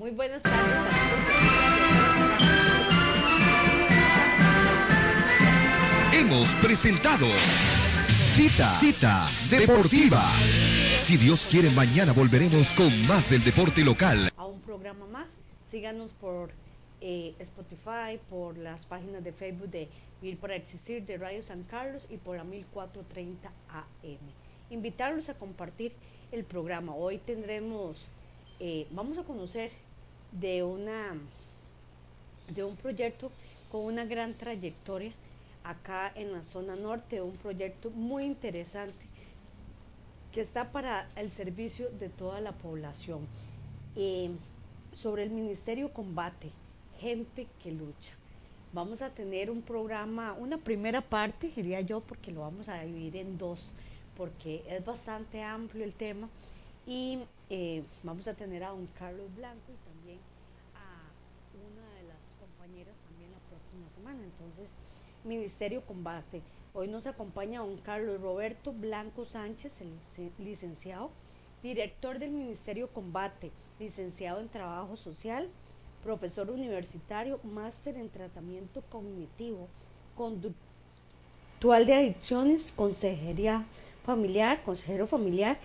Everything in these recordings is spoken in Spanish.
Muy buenas tardes, Hemos presentado Cita, Cita Deportiva. Si Dios quiere, mañana volveremos con más del deporte local. A un programa más. Síganos por eh, Spotify, por las páginas de Facebook de Vivir para Existir de Radio San Carlos y por la 1430 AM. Invitarlos a compartir el programa. Hoy tendremos, eh, vamos a conocer de, una, de un proyecto con una gran trayectoria acá en la zona norte, un proyecto muy interesante que está para el servicio de toda la población. Eh, sobre el Ministerio Combate, gente que lucha. Vamos a tener un programa, una primera parte, diría yo, porque lo vamos a dividir en dos, porque es bastante amplio el tema. Y eh, vamos a tener a don Carlos Blanco Entonces, Ministerio Combate. Hoy nos acompaña don Carlos Roberto Blanco Sánchez, el licenciado, director del Ministerio Combate, licenciado en Trabajo Social, profesor universitario, máster en Tratamiento Cognitivo, actual de adicciones, consejería familiar, consejero familiar,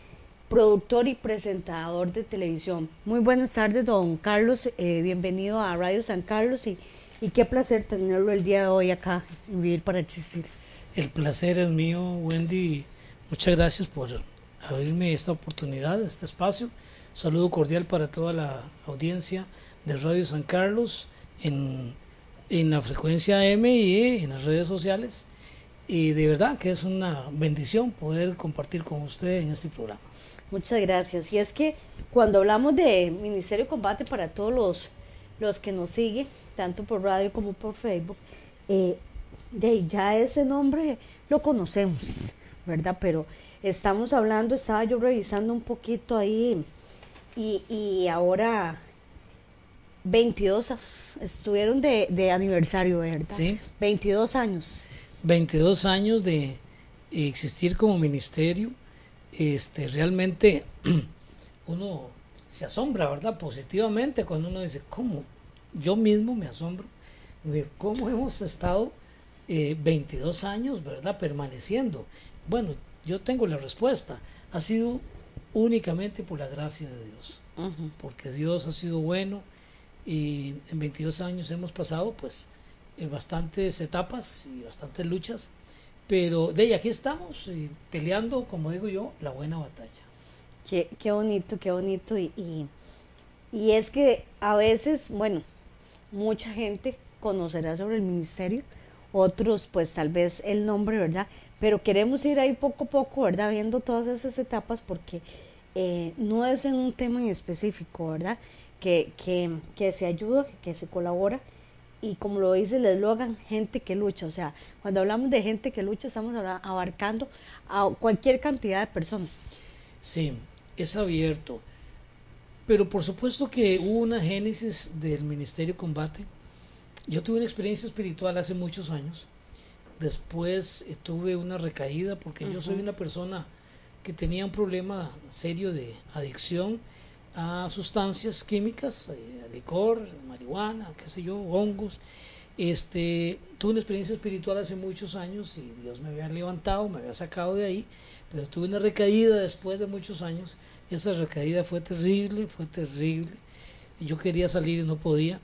productor y presentador de televisión. Muy buenas tardes, don Carlos. Eh, bienvenido a Radio San Carlos y, y qué placer tenerlo el día de hoy acá en Vivir para Existir. El placer es mío, Wendy. Muchas gracias por abrirme esta oportunidad, este espacio. saludo cordial para toda la audiencia de Radio San Carlos en, en la frecuencia M y en las redes sociales. Y de verdad que es una bendición poder compartir con usted en este programa. Muchas gracias. Y es que cuando hablamos de Ministerio de Combate para todos los, los que nos siguen, tanto por radio como por Facebook, eh, de, ya ese nombre lo conocemos, ¿verdad? Pero estamos hablando, estaba yo revisando un poquito ahí y, y ahora 22 estuvieron de, de, aniversario, ¿verdad? Sí. 22 años. 22 años de existir como ministerio. Este, realmente uno se asombra, ¿verdad? Positivamente cuando uno dice, ¿cómo? Yo mismo me asombro de cómo hemos estado eh, 22 años, ¿verdad? Permaneciendo. Bueno, yo tengo la respuesta. Ha sido únicamente por la gracia de Dios. Uh -huh. Porque Dios ha sido bueno y en 22 años hemos pasado pues en bastantes etapas y bastantes luchas, pero de ahí aquí estamos y peleando, como digo yo, la buena batalla. Qué, qué bonito, qué bonito. Y, y, y, es que a veces, bueno, mucha gente conocerá sobre el ministerio, otros pues tal vez el nombre, ¿verdad? Pero queremos ir ahí poco a poco, ¿verdad? Viendo todas esas etapas porque eh, no es en un tema en específico, ¿verdad? Que, que, que se ayuda, que se colabora y como lo dice el eslogan, gente que lucha. O sea, cuando hablamos de gente que lucha, estamos abarcando a cualquier cantidad de personas. Sí, es abierto. Pero por supuesto que hubo una génesis del Ministerio Combate. Yo tuve una experiencia espiritual hace muchos años. Después eh, tuve una recaída porque uh -huh. yo soy una persona que tenía un problema serio de adicción a sustancias químicas, eh, licor, marihuana, qué sé yo, hongos. Este, tuve una experiencia espiritual hace muchos años y Dios me había levantado, me había sacado de ahí, pero tuve una recaída después de muchos años. Esa recaída fue terrible, fue terrible. Yo quería salir y no podía.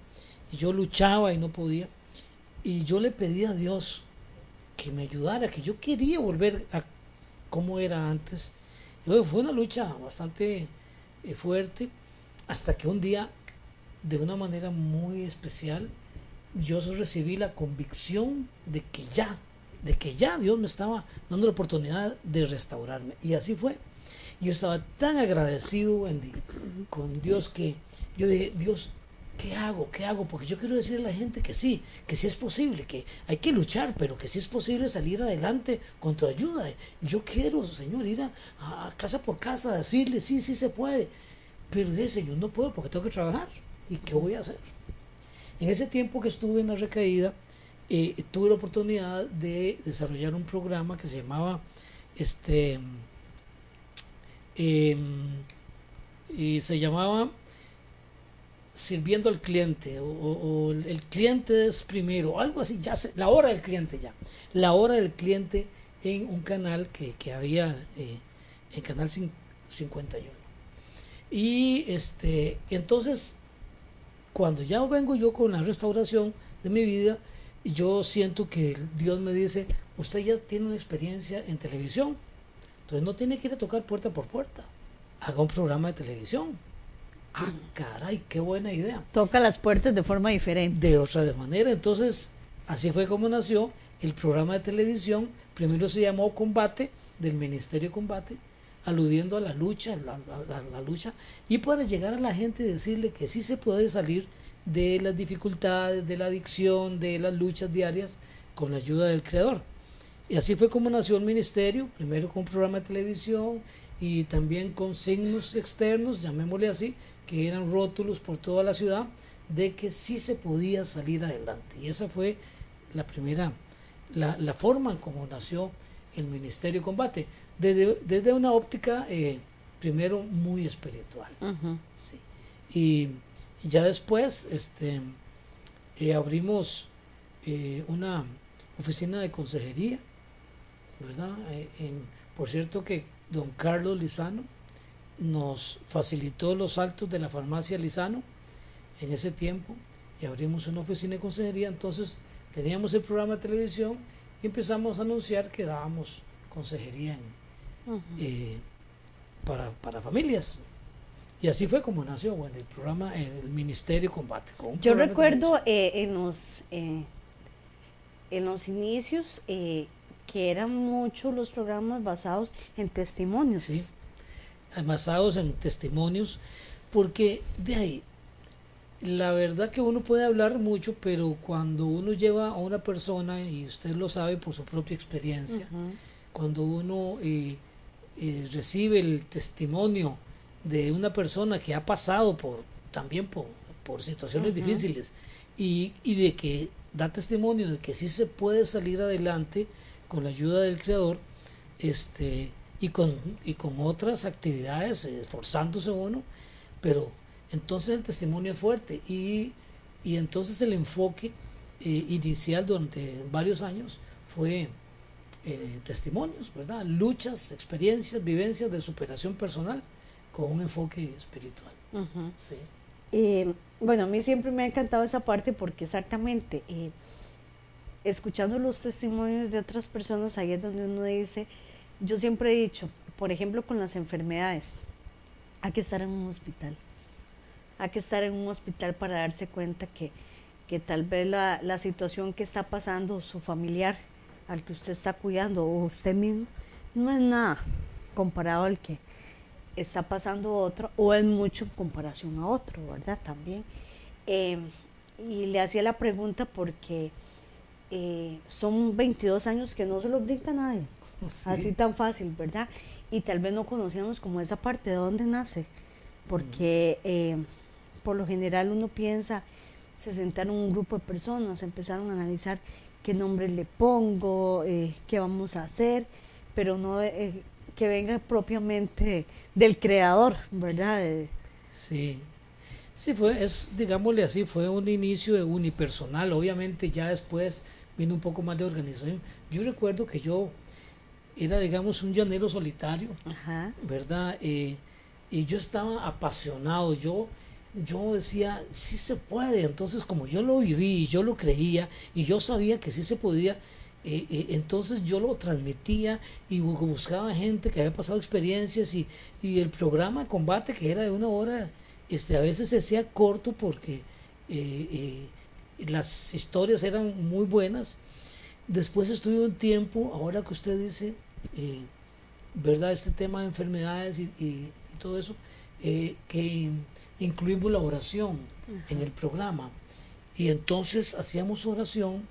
Yo luchaba y no podía. Y yo le pedí a Dios que me ayudara, que yo quería volver a como era antes. Fue una lucha bastante eh, fuerte hasta que un día de una manera muy especial yo recibí la convicción de que ya de que ya Dios me estaba dando la oportunidad de restaurarme y así fue yo estaba tan agradecido Wendy con Dios que yo dije Dios ¿qué hago? ¿qué hago? porque yo quiero decirle a la gente que sí que sí es posible que hay que luchar pero que sí es posible salir adelante con tu ayuda yo quiero Señor ir a, casa por casa a decirle sí, sí se puede pero de Señor no puedo porque tengo que trabajar ¿y qué voy a hacer? En ese tiempo que estuve en la recaída, eh, tuve la oportunidad de desarrollar un programa que se llamaba este eh, y se llamaba sirviendo al cliente o, el cliente es primero algo así ya la hora del cliente ya la hora del cliente en un canal que, que había eh, en canal 51 y este entonces cuando ya vengo yo con la restauración de mi vida, yo siento que Dios me dice, usted ya tiene una experiencia en televisión, entonces no tiene que ir a tocar puerta por puerta, haga un programa de televisión. Ah, caray, qué buena idea. Toca las puertas de forma diferente. De otra manera, entonces así fue como nació el programa de televisión, primero se llamó Combate, del Ministerio de Combate, aludiendo a la lucha, la, la, la, lucha, y para llegar a la gente y decirle que sí se puede salir de las dificultades, de la adicción, de las luchas diarias con la ayuda del Creador. Y así fue como nació el ministerio, primero con un programa de televisión y también con signos externos, llamémosle así, que eran rótulos por toda la ciudad, de que sí se podía salir adelante. Y esa fue la primera, la, la forma en como nació el Ministerio de Combate desde, desde una óptica eh, primero muy espiritual. Uh -huh. sí. y, y, ya después este, eh, abrimos eh, una oficina de consejería ¿verdad? Eh, por cierto que don Carlos Lizano nos facilitó los altos de la farmacia Lizano en ese tiempo y abrimos una oficina de consejería, entonces teníamos el programa de televisión y empezamos a anunciar que dábamos consejería eh, para, para familias. Y así fue como nació bueno, el programa, el Ministerio Combate. Yo recuerdo eh, en, los, eh, en los inicios que eran muchos los programas basados en testimonios. Sí, basados en testimonios, porque de ahí, la verdad que uno puede hablar mucho, pero cuando uno lleva a una persona, y usted lo sabe por su propia experiencia, cuando uno eh, eh, recibe el testimonio de una persona que ha pasado por también por, por situaciones difíciles y, y, de que da testimonio de que sí se puede salir adelante con la ayuda del creador este y con y con otras actividades esforzándose uno pero entonces el testimonio es fuerte y, y entonces el enfoque eh, inicial durante varios años fue eh, testimonios, ¿verdad? Luchas, experiencias, vivencias de superación personal con un enfoque espiritual. sí. Eh, bueno, a mí siempre me ha encantado esa parte porque exactamente, escuchando los testimonios de otras personas, ahí es donde uno dice, yo siempre he dicho, por ejemplo, con las enfermedades, hay que estar en un hospital hay que estar en un hospital para darse cuenta que, que tal vez la, la, situación que está pasando su familiar al que usted está cuidando o usted mismo no es nada comparado al que está pasando otro o es mucho en comparación a otro, ¿verdad? También. Eh, y le hacía la pregunta porque eh, son 22 años que no se los brinca nadie, así tan fácil, ¿verdad? Y tal vez no conocíamos como esa parte de dónde nace, porque... Eh, por lo general uno piensa, se sentaron un grupo de personas, empezaron a analizar qué nombre le pongo, eh, qué vamos a hacer, pero no eh, que venga propiamente del creador, ¿verdad? Sí, sí fue, es, digámosle así, fue un inicio unipersonal, obviamente ya después un poco más de organización. Yo recuerdo que yo era, digamos, un llanero solitario, ¿verdad? Eh, y yo estaba apasionado, yo yo decía, sí se puede. Entonces, como yo lo viví, yo lo creía y yo sabía que sí se podía, eh, eh, entonces yo lo transmitía y buscaba gente que había pasado experiencias y, el programa Combate, que era de una hora, este, a veces se hacía corto porque eh, las historias eran muy buenas. Después estuve un tiempo, ahora que usted dice, ¿verdad? Este tema de enfermedades y, y todo eso, que incluimos la oración en el programa. Y entonces hacíamos oración,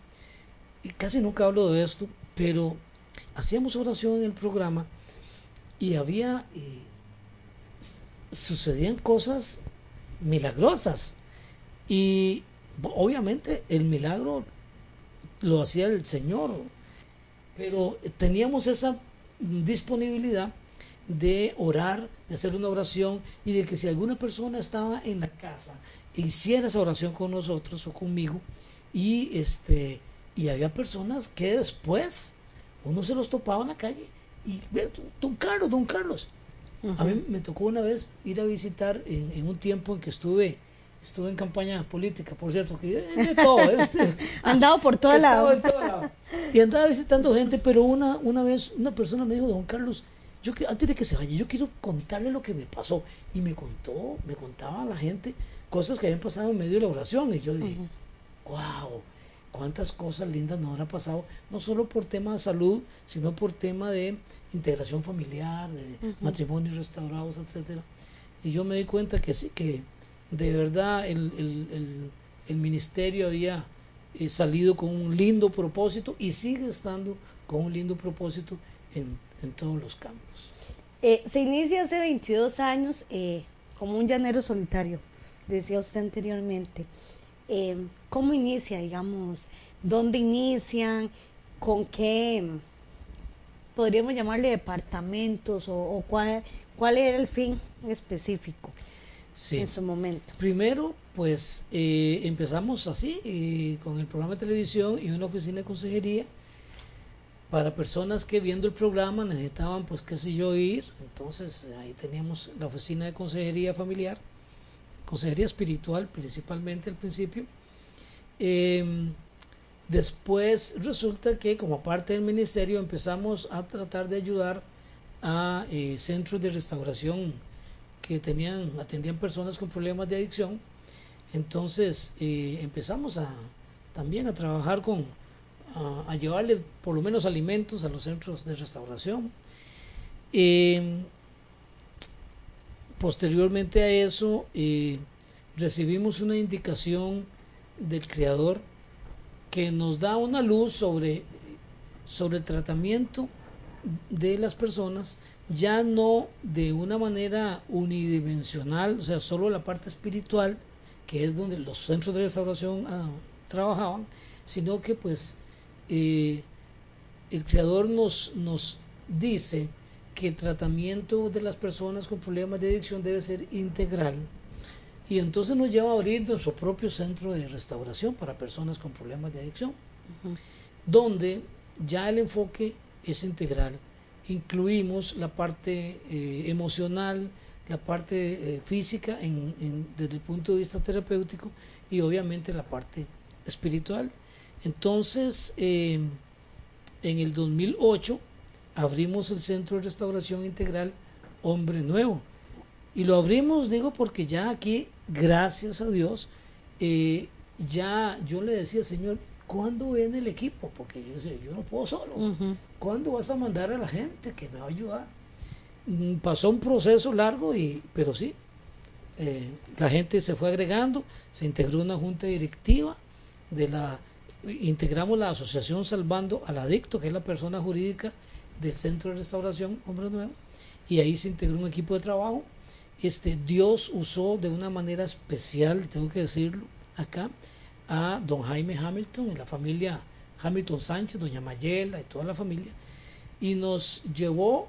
y casi nunca hablo de esto, pero hacíamos oración en el programa y había, sucedían cosas milagrosas. Y obviamente el milagro lo hacía el Señor, pero teníamos esa disponibilidad de orar, de hacer una oración y de que si alguna persona estaba en la casa, hiciera esa oración con nosotros o conmigo y este y había personas que después uno se los topaba en la calle y don Carlos, don Carlos. A mí me tocó una vez ir a visitar en, un tiempo en que estuve estuve en campaña política, por cierto, que de todo, este, andado por todo lado. Y andaba visitando gente, pero una, una vez una persona me dijo, don Carlos, yo antes de que se vaya, yo quiero contarle lo que me pasó. Y me contó, me contaba a la gente cosas que habían pasado en medio de la oración. Y yo dije, wow, cuántas cosas lindas nos habrá pasado, no solo por tema de salud, sino por tema de integración familiar, de matrimonios restaurados, etcétera. Y yo me di cuenta que sí, que de verdad el, ministerio había eh, salido con un lindo propósito y sigue estando con un lindo propósito en en todos los campos. Eh, se inicia hace 22 años eh, como un llanero solitario, decía usted anteriormente. Eh, ¿Cómo inicia, digamos? ¿Dónde inician? ¿Con qué? Podríamos llamarle departamentos o, cuál, cuál era el fin específico en su momento. Primero, pues empezamos así, con el programa de televisión y una oficina de consejería para personas que viendo el programa necesitaban, pues qué sé yo, ir. Entonces ahí teníamos la oficina de consejería familiar, consejería espiritual principalmente al principio. Em, después resulta que como parte del ministerio empezamos a tratar de ayudar a eh, centros de restauración que tenían, atendían personas con problemas de adicción. Entonces eh, empezamos a, también a trabajar con, a, llevarle por lo menos alimentos a los centros de restauración. Em, posteriormente a eso eh, recibimos una indicación del Creador que nos da una luz sobre, sobre el tratamiento de las personas, ya no de una manera unidimensional, o sea, solo la parte espiritual, que es donde los centros de restauración ah, trabajaban, sino que pues eh, el Creador nos, nos dice que el tratamiento de las personas con problemas de adicción debe ser integral. Y entonces nos lleva a abrir nuestro propio centro de restauración para personas con problemas de adicción, donde ya el enfoque es integral. Incluimos la parte eh, emocional, la parte eh, física desde el punto de vista terapéutico y obviamente la parte espiritual. Entonces, em, en el 2008 abrimos el Centro de Restauración Integral Hombre Nuevo. Y lo abrimos, digo, porque ya aquí, gracias a Dios, eh, ya yo le decía, Señor, ¿cuándo viene el equipo? Porque yo yo no puedo solo. ¿Cuándo vas a mandar a la gente que me va a ayudar? Mm, pasó un proceso largo, y, pero sí, eh, la gente se fue agregando, se integró una junta directiva de la integramos la asociación Salvando al Adicto, que es la persona jurídica del Centro de Restauración Hombre Nuevo, y ahí se integró un equipo de trabajo. Este, Dios usó de una manera especial, tengo que decirlo acá, a don Jaime Hamilton y la familia Hamilton Sánchez, doña Mayela y toda la familia, y nos llevó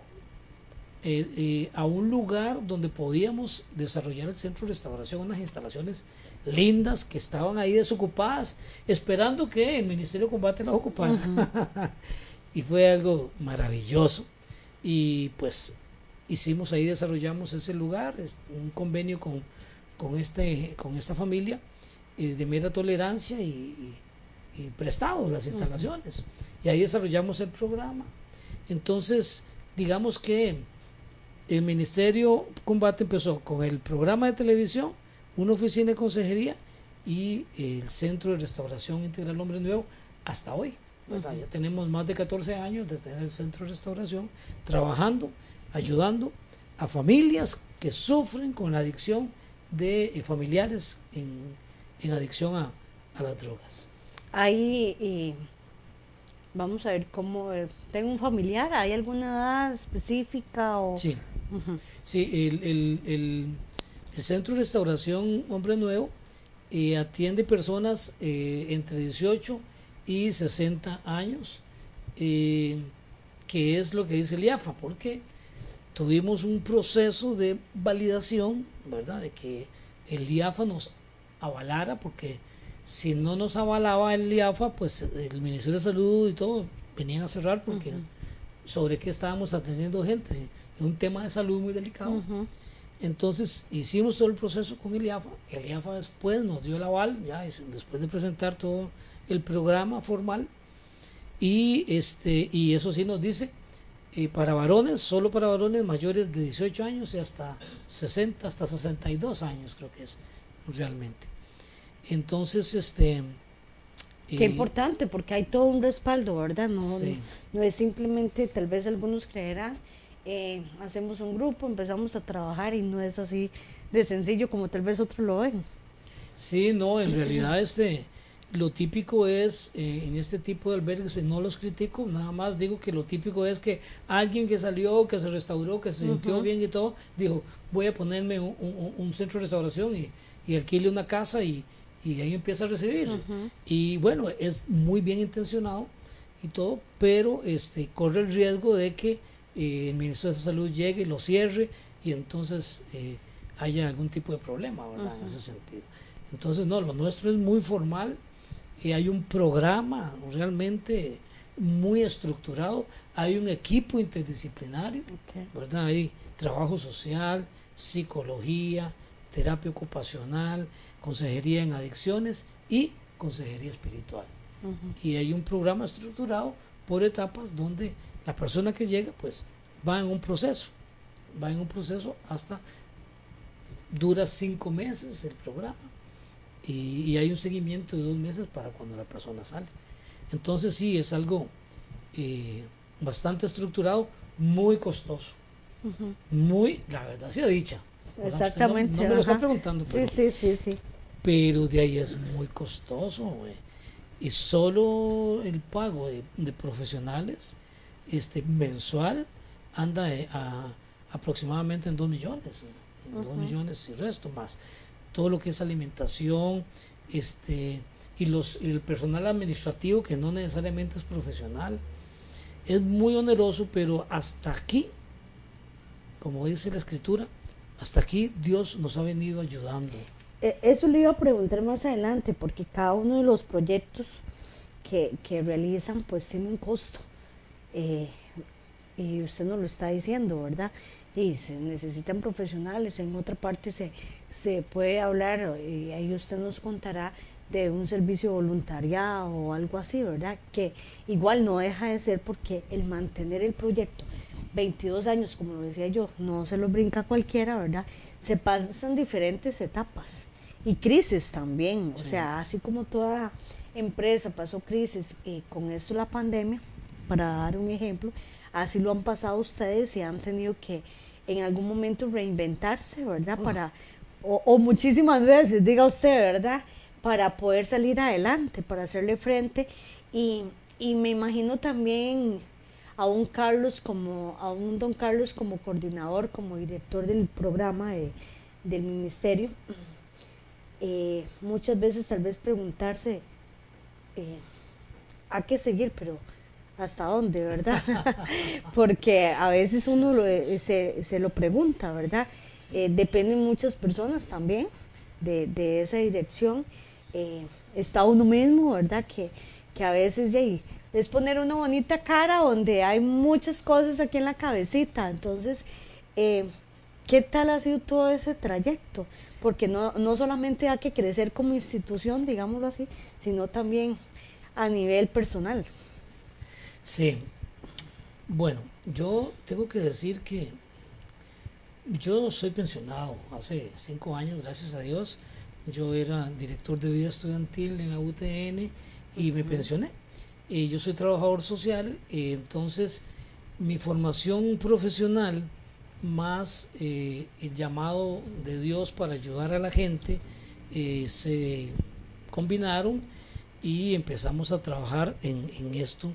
eh, eh, a un lugar donde podíamos desarrollar el centro de restauración, unas instalaciones lindas que estaban ahí desocupadas, esperando que el Ministerio de Combate las ocupara. y fue algo maravilloso. Y pues hicimos ahí, desarrollamos ese lugar, un convenio con, con, este, con esta familia eh, de mera tolerancia y, y, prestado las instalaciones. Y ahí desarrollamos el programa. Entonces, digamos que el Ministerio Combate empezó con el programa de televisión, una oficina de consejería y el Centro de Restauración Integral Hombre Nuevo hasta hoy. Ya tenemos más de 14 años de tener el Centro de Restauración trabajando, ayudando a familias que sufren con la adicción de eh, familiares en, adicción a, las drogas. Ahí vamos a ver cómo tengo un familiar, ¿hay alguna edad específica o sí, sí el, el el Centro de Restauración Hombre Nuevo eh, atiende personas eh, entre 18 y 60 años, eh, que es lo que dice el IAFA, porque tuvimos un proceso de validación, ¿verdad? De que el IAFA nos avalara, porque si no nos avalaba el IAFA, pues el Ministerio de Salud y todo venían a cerrar porque sobre qué estábamos atendiendo gente. Es un tema de salud muy delicado. Entonces hicimos todo el proceso con el IAFA. El IAFA después nos dio el aval, ya después de presentar todo el programa formal. Y, este, y eso sí nos dice, eh, para varones, solo para varones mayores de 18 años y hasta 60, hasta 62 años creo que es realmente. Entonces, este... Qué eh, importante, porque hay todo un respaldo, ¿verdad? No, no es simplemente, tal vez algunos creerán, eh, hacemos un grupo, empezamos a trabajar y no es así de sencillo como tal vez otros lo ven. Sí, no, en realidad este, lo típico es, eh, en este tipo de albergues, no los critico, nada más digo que lo típico es que alguien que salió, que se restauró, que se sintió bien y todo, dijo, voy a ponerme un, centro de restauración y, y, alquile una casa y, y ahí empieza a recibir. Y bueno, es muy bien intencionado y todo, pero este corre el riesgo de que eh, el Ministerio de Salud llegue, lo cierre y entonces eh, haya algún tipo de problema, ¿verdad? En ese sentido. Entonces, no, lo nuestro es muy formal y hay un programa realmente muy estructurado. Hay un equipo interdisciplinario, ¿verdad? Hay trabajo social, psicología, terapia ocupacional, consejería en adicciones y consejería espiritual. Y hay un programa estructurado por etapas donde la persona que llega pues va en un proceso, va en un proceso hasta dura cinco meses el programa y, hay un seguimiento de dos meses para cuando la persona sale. Entonces sí, es algo eh, bastante estructurado, muy costoso. Muy, la verdad sea dicha. Exactamente. No, me lo está preguntando. Pero, sí, sí, sí, sí. Pero de ahí es muy costoso, Y solo el pago de, profesionales este mensual anda eh, a, aproximadamente en 2 millones. En 2 millones y resto más todo lo que es alimentación, este, y los, el personal administrativo que no necesariamente es profesional. Es muy oneroso, pero hasta aquí, como dice la escritura, hasta aquí Dios nos ha venido ayudando. E, eso le iba a preguntar más adelante, porque cada uno de los proyectos que, que realizan pues tiene un costo. Eh, y usted nos lo está diciendo, ¿verdad? Y se necesitan profesionales, en otra parte se, se puede hablar, y ahí usted nos contará de un servicio voluntariado o algo así, ¿verdad? Que igual no deja de ser porque el mantener el proyecto 22 años, como lo decía yo, no se lo brinca cualquiera, ¿verdad? Se pasan diferentes etapas y crisis también, o sea, así como toda empresa pasó crisis y con esto la pandemia, para dar un ejemplo, así lo han pasado ustedes y han tenido que en algún momento reinventarse, ¿verdad? Para o, muchísimas veces, diga usted, ¿verdad? Para poder salir adelante, para hacerle frente. Y, me imagino también a un Carlos como, a un don Carlos como coordinador, como director del programa del ministerio. Eh, muchas veces tal vez preguntarse eh, a qué seguir, pero hasta dónde, ¿verdad? Porque a veces uno se, se, lo pregunta, ¿verdad? Eh, dependen muchas personas también de, esa dirección. Eh, está uno mismo, ¿verdad? Que, que a veces ya, es poner una bonita cara donde hay muchas cosas aquí en la cabecita. Entonces, eh, ¿qué tal ha sido todo ese trayecto? Porque no, no solamente hay que crecer como institución, digámoslo así, sino también a nivel personal. Sí. Bueno, yo tengo que decir que yo soy pensionado hace cinco años, gracias a Dios. Yo era director de vida estudiantil en la UTN y me pensioné. Y yo soy trabajador social, y entonces mi formación profesional más eh, el llamado de Dios para ayudar a la gente eh, se combinaron y empezamos a trabajar en, esto.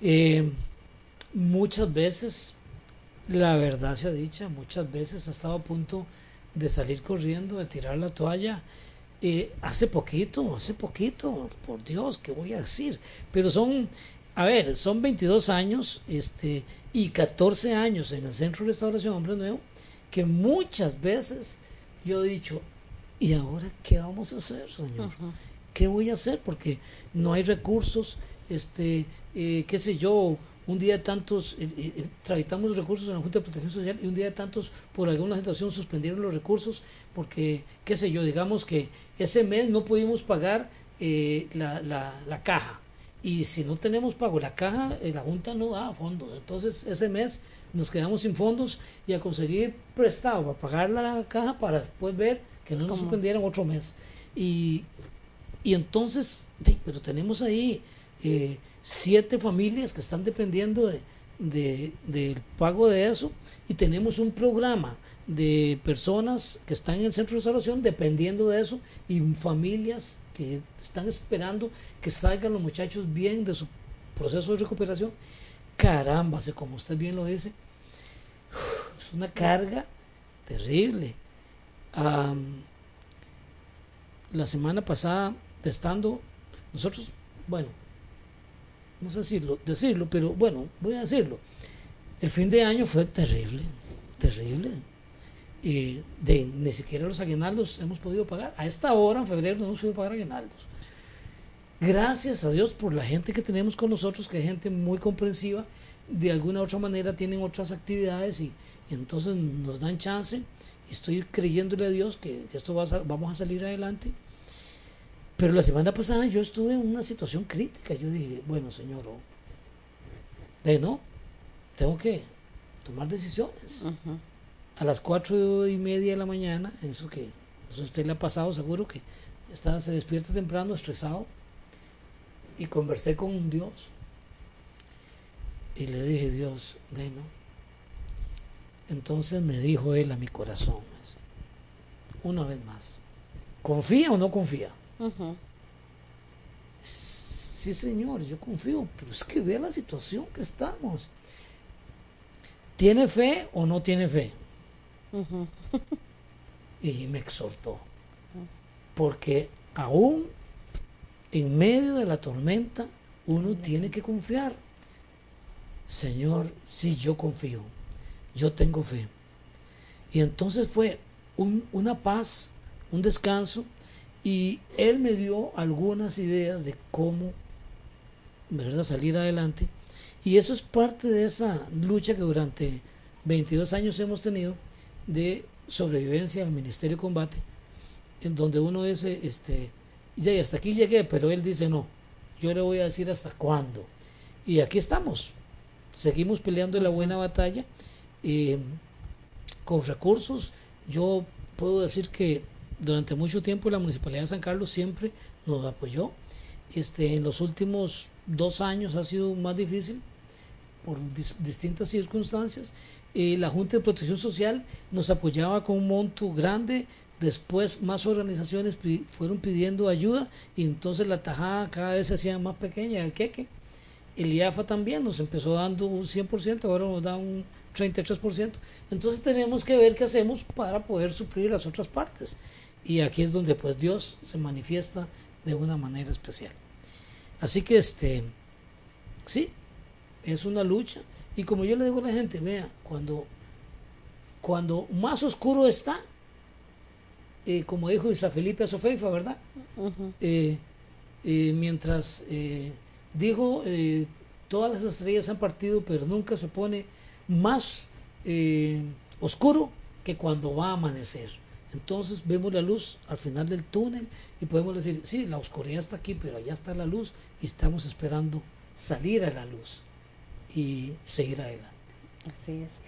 Eh, muchas veces la verdad se ha dicha, muchas veces ha estado a punto de salir corriendo, de tirar la toalla. Eh, hace poquito, hace poquito, por Dios, ¿qué voy a decir? Pero son, a ver, son 22 años este, y 14 años en el Centro de Restauración Hombre Nuevo, que muchas veces yo he dicho, ¿y ahora qué vamos a hacer, Señor? ¿Qué voy a hacer? Porque no hay recursos, este, eh, qué sé yo, un día de tantos, eh, eh, eh, tramitamos recursos en la Junta de Protección Social y un día de tantos, por alguna situación, suspendieron los recursos porque, qué sé yo, digamos que ese mes no pudimos pagar la, la, caja. Y si no tenemos pago la caja, la Junta no da fondos. Entonces ese mes nos quedamos sin fondos y a conseguir prestado para pagar la caja para después ver que no nos suspendieran otro mes. Y, y entonces, pero tenemos ahí siete familias que están dependiendo de, del pago de eso y tenemos un programa de personas que están en el centro de salvación dependiendo de eso y familias que están esperando que salgan los muchachos bien de su proceso de recuperación. Caramba, como usted bien lo dice, es una carga terrible. la semana pasada, estando, nosotros, bueno, no sé decirlo, decirlo, pero bueno, voy a decirlo. El fin de año fue terrible, terrible. Y de ni siquiera los aguinaldos hemos podido pagar. A esta hora, en febrero, no hemos podido pagar aguinaldos. Gracias a Dios por la gente que tenemos con nosotros, que es gente muy comprensiva, de alguna u otra manera tienen otras actividades y, entonces nos dan chance. Estoy creyéndole a Dios que, esto va vamos a salir adelante. Pero la semana pasada yo estuve en una situación crítica. Yo dije, bueno, Señor, oh, no, tengo que tomar decisiones. A las cuatro y media de la mañana, eso que eso usted le ha pasado seguro que está, se despierta temprano, estresado, y conversé con Dios. Y le dije, Dios, no. Entonces me dijo él a mi corazón, una vez más, ¿confía o no confía? Sí, Señor, yo confío, pero es que vea la situación que estamos. ¿Tiene fe o no tiene fe? y me exhortó, porque aún en medio de la tormenta uno tiene que confiar. Señor, sí, yo confío, yo tengo fe. Y entonces fue una paz, un descanso, y él me dio algunas ideas de cómo ¿verdad? salir adelante. Y eso es parte de esa lucha que durante 22 años hemos tenido de sobrevivencia al Ministerio de Combate, en donde uno dice, este, ya hasta aquí llegué, pero él dice no, yo le voy a decir hasta cuándo. Y aquí estamos, seguimos peleando la buena batalla eh, con recursos. Yo puedo decir que durante mucho tiempo la Municipalidad de San Carlos siempre nos apoyó. Este, en los últimos dos años ha sido más difícil por distintas circunstancias. Eh, la Junta de Protección Social nos apoyaba con un monto grande, después más organizaciones fueron pidiendo ayuda y entonces la tajada cada vez se hacía más pequeña, el queque. El IAFA también nos empezó dando un 100%, ahora nos da un 33%. Entonces tenemos que ver qué hacemos para poder suplir las otras partes. Y aquí es donde pues Dios se manifiesta de una manera especial. Así que este, sí, es una lucha. Y como yo le digo a la gente, vea, cuando, cuando más oscuro está, eh, como dijo Isa Felipe Sofeifa, ¿verdad? Eh, eh, mientras dijo, todas las estrellas han partido, pero nunca se pone más oscuro que cuando va a amanecer. Entonces vemos la luz al final del túnel y podemos decir, sí, la oscuridad está aquí, pero allá está la luz y estamos esperando salir a la luz y seguir adelante. Así es.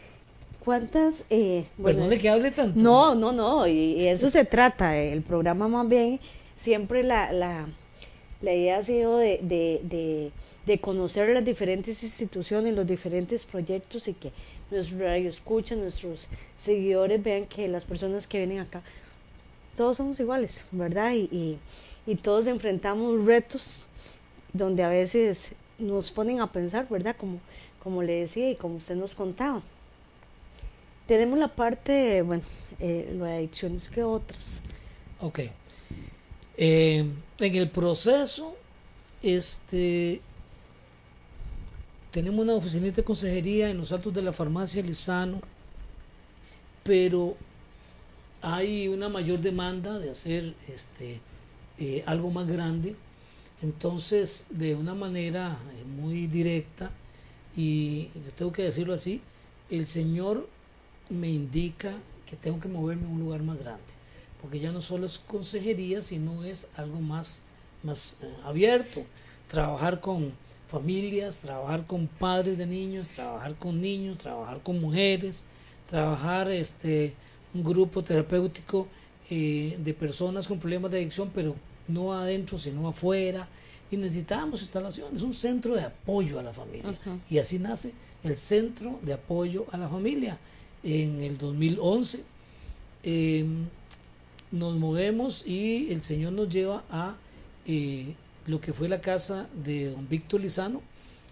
¿Cuántas? Eh, Perdone que hable tanto. No, no, no, y, eso se trata. El programa más bien, siempre la, la, la idea ha sido de, de, de, conocer las diferentes instituciones, los diferentes proyectos y que nuestros escuchan, nuestros seguidores vean que las personas que vienen acá, todos somos iguales, ¿verdad? Y, y, y todos enfrentamos retos donde a veces nos ponen a pensar, ¿verdad? Como, como le decía y como usted nos contaba. Tenemos la parte, bueno, eh, lo de adicciones que otras. Ok. Eh, en el proceso, este, tenemos una oficina de consejería en los altos de la farmacia Lizano, pero hay una mayor demanda de hacer este, eh, algo más grande. Entonces, de una manera muy directa, y yo tengo que decirlo así, el Señor me indica que tengo que moverme a un lugar más grande, porque ya no solo es consejería, sino es algo más, más eh, abierto, trabajar con familias, trabajar con padres de niños, trabajar con niños, trabajar con mujeres, trabajar este un grupo terapéutico eh, de personas con problemas de adicción, pero no adentro, sino afuera. Y necesitamos instalaciones, un centro de apoyo a la familia. Y así nace el Centro de Apoyo a la Familia en el 2011. Em, nos movemos y el Señor nos lleva a eh, lo que fue la casa de don Víctor Lizano.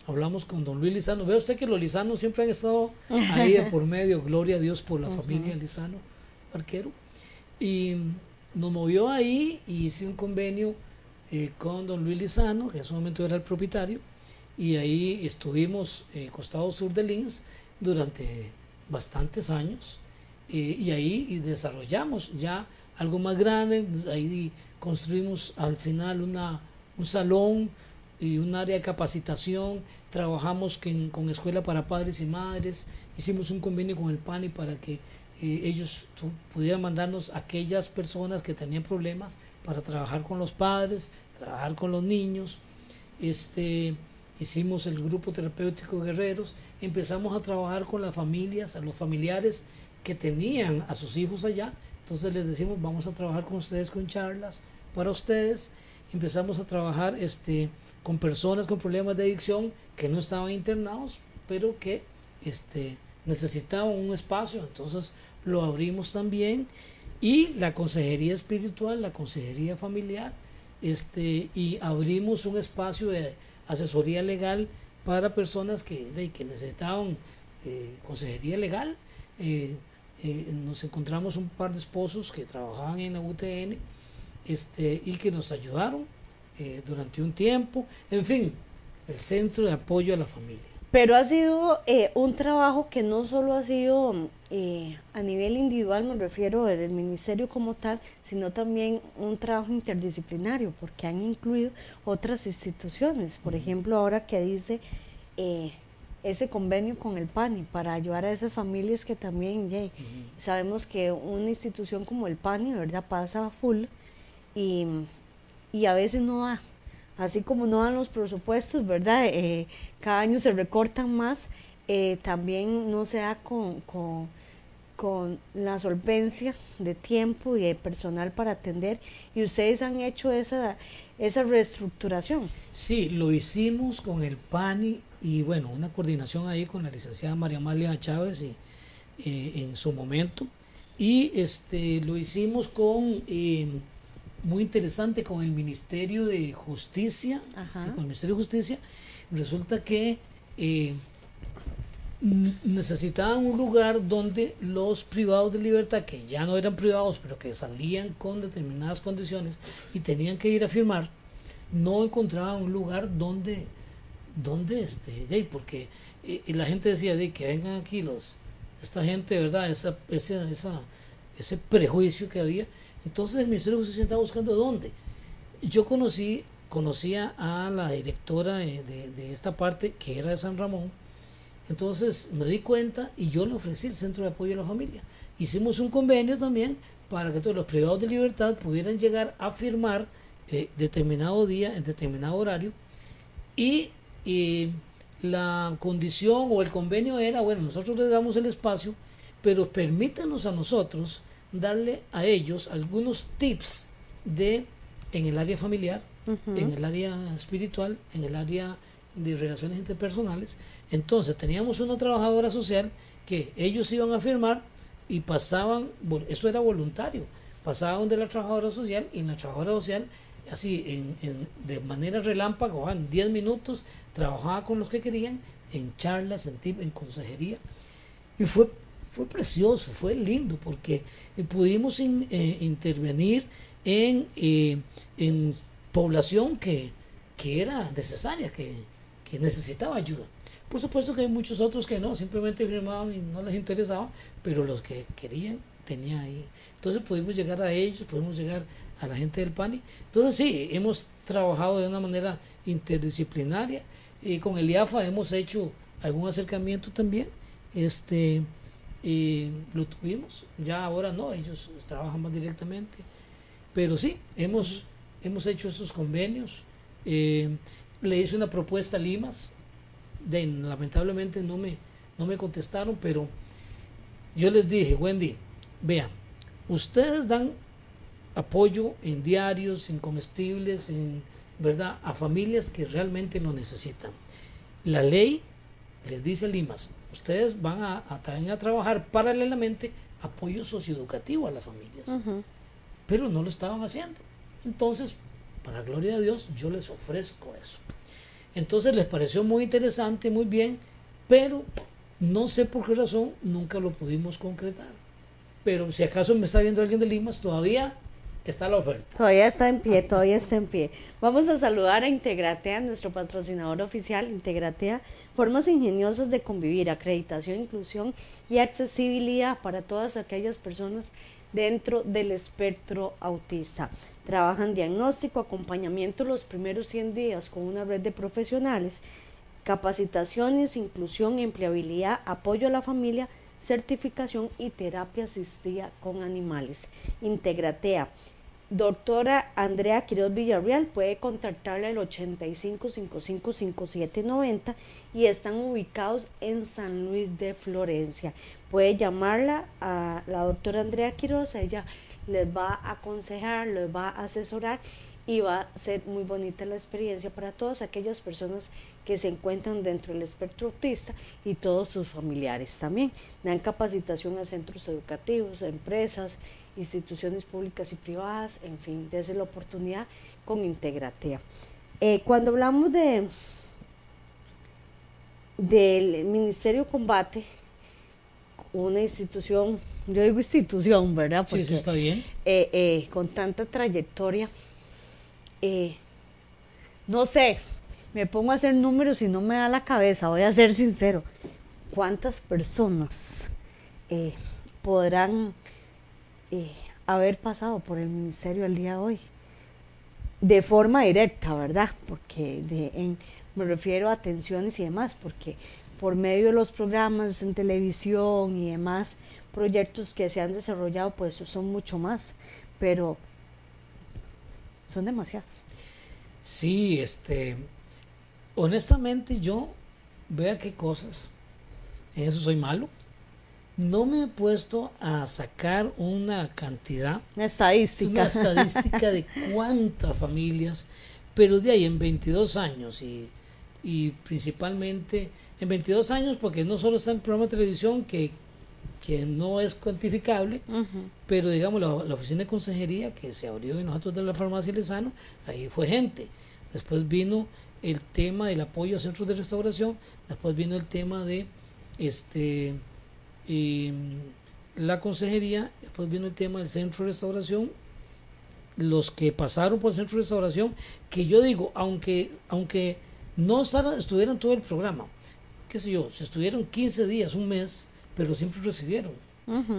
Hablamos con don Luis Lizano. Ve usted que los Lizanos siempre han estado ahí por medio. Gloria a Dios por la familia Lizano, arquero. Y nos movió ahí y hice un convenio eh, con don Luis Lizano, que en ese momento era el propietario. Y ahí estuvimos eh, costado sur de Lins durante bastantes años y ahí desarrollamos ya algo más grande, ahí construimos al final una un salón y un área de capacitación, trabajamos con escuela para padres y madres, hicimos un convenio con el PANI para que eh, ellos pudieran mandarnos aquellas personas que tenían problemas para trabajar con los padres, trabajar con los niños. Este, hicimos el grupo terapéutico Guerreros, empezamos a trabajar con las familias, a los familiares que tenían a sus hijos allá. Entonces les decimos, vamos a trabajar con ustedes con charlas para ustedes. Empezamos a trabajar este, con personas con problemas de adicción que no estaban internados, pero que este, necesitaban un espacio. Entonces lo abrimos también. Y la consejería espiritual, la consejería familiar, este, y abrimos un espacio de asesoría legal para personas que, que necesitaban eh, consejería legal. Eh, eh, nos encontramos un par de esposos que trabajaban en la UTN este, y que nos ayudaron durante un tiempo. En fin, el centro de apoyo a la familia. Pero ha sido un trabajo que no solo ha sido a nivel individual, me refiero del ministerio como tal, sino también un trabajo interdisciplinario, porque han incluido otras instituciones. Por ejemplo, ahora que dice eh, ese convenio con el PANI para ayudar a esas familias que también sabemos que una institución como el PANI, ¿verdad? Pasa full y, a veces no da, así como no dan los presupuestos, ¿verdad? Eh, cada año se recortan más, eh, también no se da con, con, con la solvencia de tiempo y de personal para atender y ustedes han hecho esa esa reestructuración. Sí, lo hicimos con el PANI y bueno, una coordinación ahí con la licenciada María Amalia Chávez y, eh, en su momento. Y este lo hicimos con muy interesante con el Ministerio de Justicia, con el Ministerio de Justicia. Resulta que eh, necesitaban un lugar donde los privados de libertad, que ya no eran privados, pero que salían con determinadas condiciones y tenían que ir a firmar, no encontraban un lugar donde, donde este, porque eh, la gente decía de que vengan aquí los, esta gente, ¿verdad? Esa, ese, esa, ese prejuicio que había. Entonces el Ministerio de Justicia estaba buscando dónde. Yo conocí, conocía a la directora de, de esta parte, que era de San Ramón, entonces me di cuenta y yo le ofrecí el centro de apoyo a la familia. Hicimos un convenio también para que todos los privados de libertad pudieran llegar a firmar eh, determinado día, en determinado horario. Y la condición o el convenio era, bueno, nosotros les damos el espacio, pero permítanos a nosotros darle a ellos algunos tips de en el área familiar, en el área espiritual, en el área de relaciones interpersonales. Entonces teníamos una trabajadora social que ellos iban a firmar y pasaban, eso era voluntario, pasaban de la trabajadora social y la trabajadora social, así en, de manera relámpago, en 10 minutos, trabajaba con los que querían en charlas, en, en consejería. Y fue, fue precioso, fue lindo, porque pudimos eh, intervenir en, eh, en población que, que era necesaria, que, que necesitaba ayuda. Por supuesto que hay muchos otros que no, simplemente firmaban y no les interesaba, pero los que querían tenían ahí. Entonces pudimos llegar a ellos, pudimos llegar a la gente del PANI. Entonces sí, hemos trabajado de una manera interdisciplinaria y con el IAFA hemos hecho algún acercamiento también. Este, y lo tuvimos, ya ahora no, ellos trabajan más directamente. Pero sí, hemos, hemos hecho esos convenios. Eh, le hice una propuesta a Limas, lamentablemente no me, no me contestaron, pero yo les dije, Wendy, vean, ustedes dan apoyo en diarios, en comestibles, en verdad, a familias que realmente lo necesitan. La ley les dice a Limas, ustedes van a, también a trabajar paralelamente apoyo socioeducativo a las familias, pero no lo estaban haciendo. Entonces, para gloria de Dios, yo les ofrezco eso. Entonces les pareció muy interesante, muy bien, pero no sé por qué razón nunca lo pudimos concretar. Pero si acaso me está viendo alguien de Limas, todavía está la oferta. Todavía está en pie, todavía está en pie. Vamos a saludar a Integratea, nuestro patrocinador oficial. Integratea, formas ingeniosas de convivir, acreditación, inclusión y accesibilidad para todas aquellas personas dentro del espectro autista. Trabajan diagnóstico, acompañamiento los primeros 100 días con una red de profesionales, capacitaciones, inclusión, empleabilidad, apoyo a la familia, certificación y terapia asistida con animales. Integratea. Doctora Andrea Quiroz Villarreal puede contactarla al 85 y están ubicados en San Luis de Florencia. Puede llamarla a la doctora Andrea Quiroz, ella les va a aconsejar, les va a asesorar y va a ser muy bonita la experiencia para todas aquellas personas que se encuentran dentro del espectro autista y todos sus familiares también. Dan capacitación a centros educativos, a empresas, instituciones públicas y privadas, en fin, desde la oportunidad con Integratea. Eh, cuando hablamos de del Ministerio Combate, una institución, yo digo institución, ¿verdad? sí, sí, está bien. Eh, eh, con tanta trayectoria, no sé, me pongo a hacer números y no me da la cabeza, voy a ser sincero. ¿Cuántas personas podrán haber pasado por el ministerio el día de hoy. De forma directa, ¿verdad? Porque me refiero a atenciones y demás, porque por medio de los programas en televisión y demás proyectos que se han desarrollado, pues son mucho más, pero son demasiadas. Sí, este, honestamente yo vea qué cosas, en eso soy malo, no me he puesto a sacar una cantidad, una estadística, una estadística de cuántas familias, pero de ahí en 22 años y, y principalmente en 22 años porque no solo está en el programa de televisión que, que no es cuantificable, pero digamos la, oficina de consejería que se abrió en nosotros de la farmacia Lezano, ahí fue gente. Después vino el tema del apoyo a centros de restauración, después vino el tema de este y la consejería, después vino el tema del centro de restauración, los que pasaron por el centro de restauración, que yo digo, aunque, aunque no estuvieran todo el programa, qué sé yo, si estuvieron 15 días, un mes, pero siempre recibieron.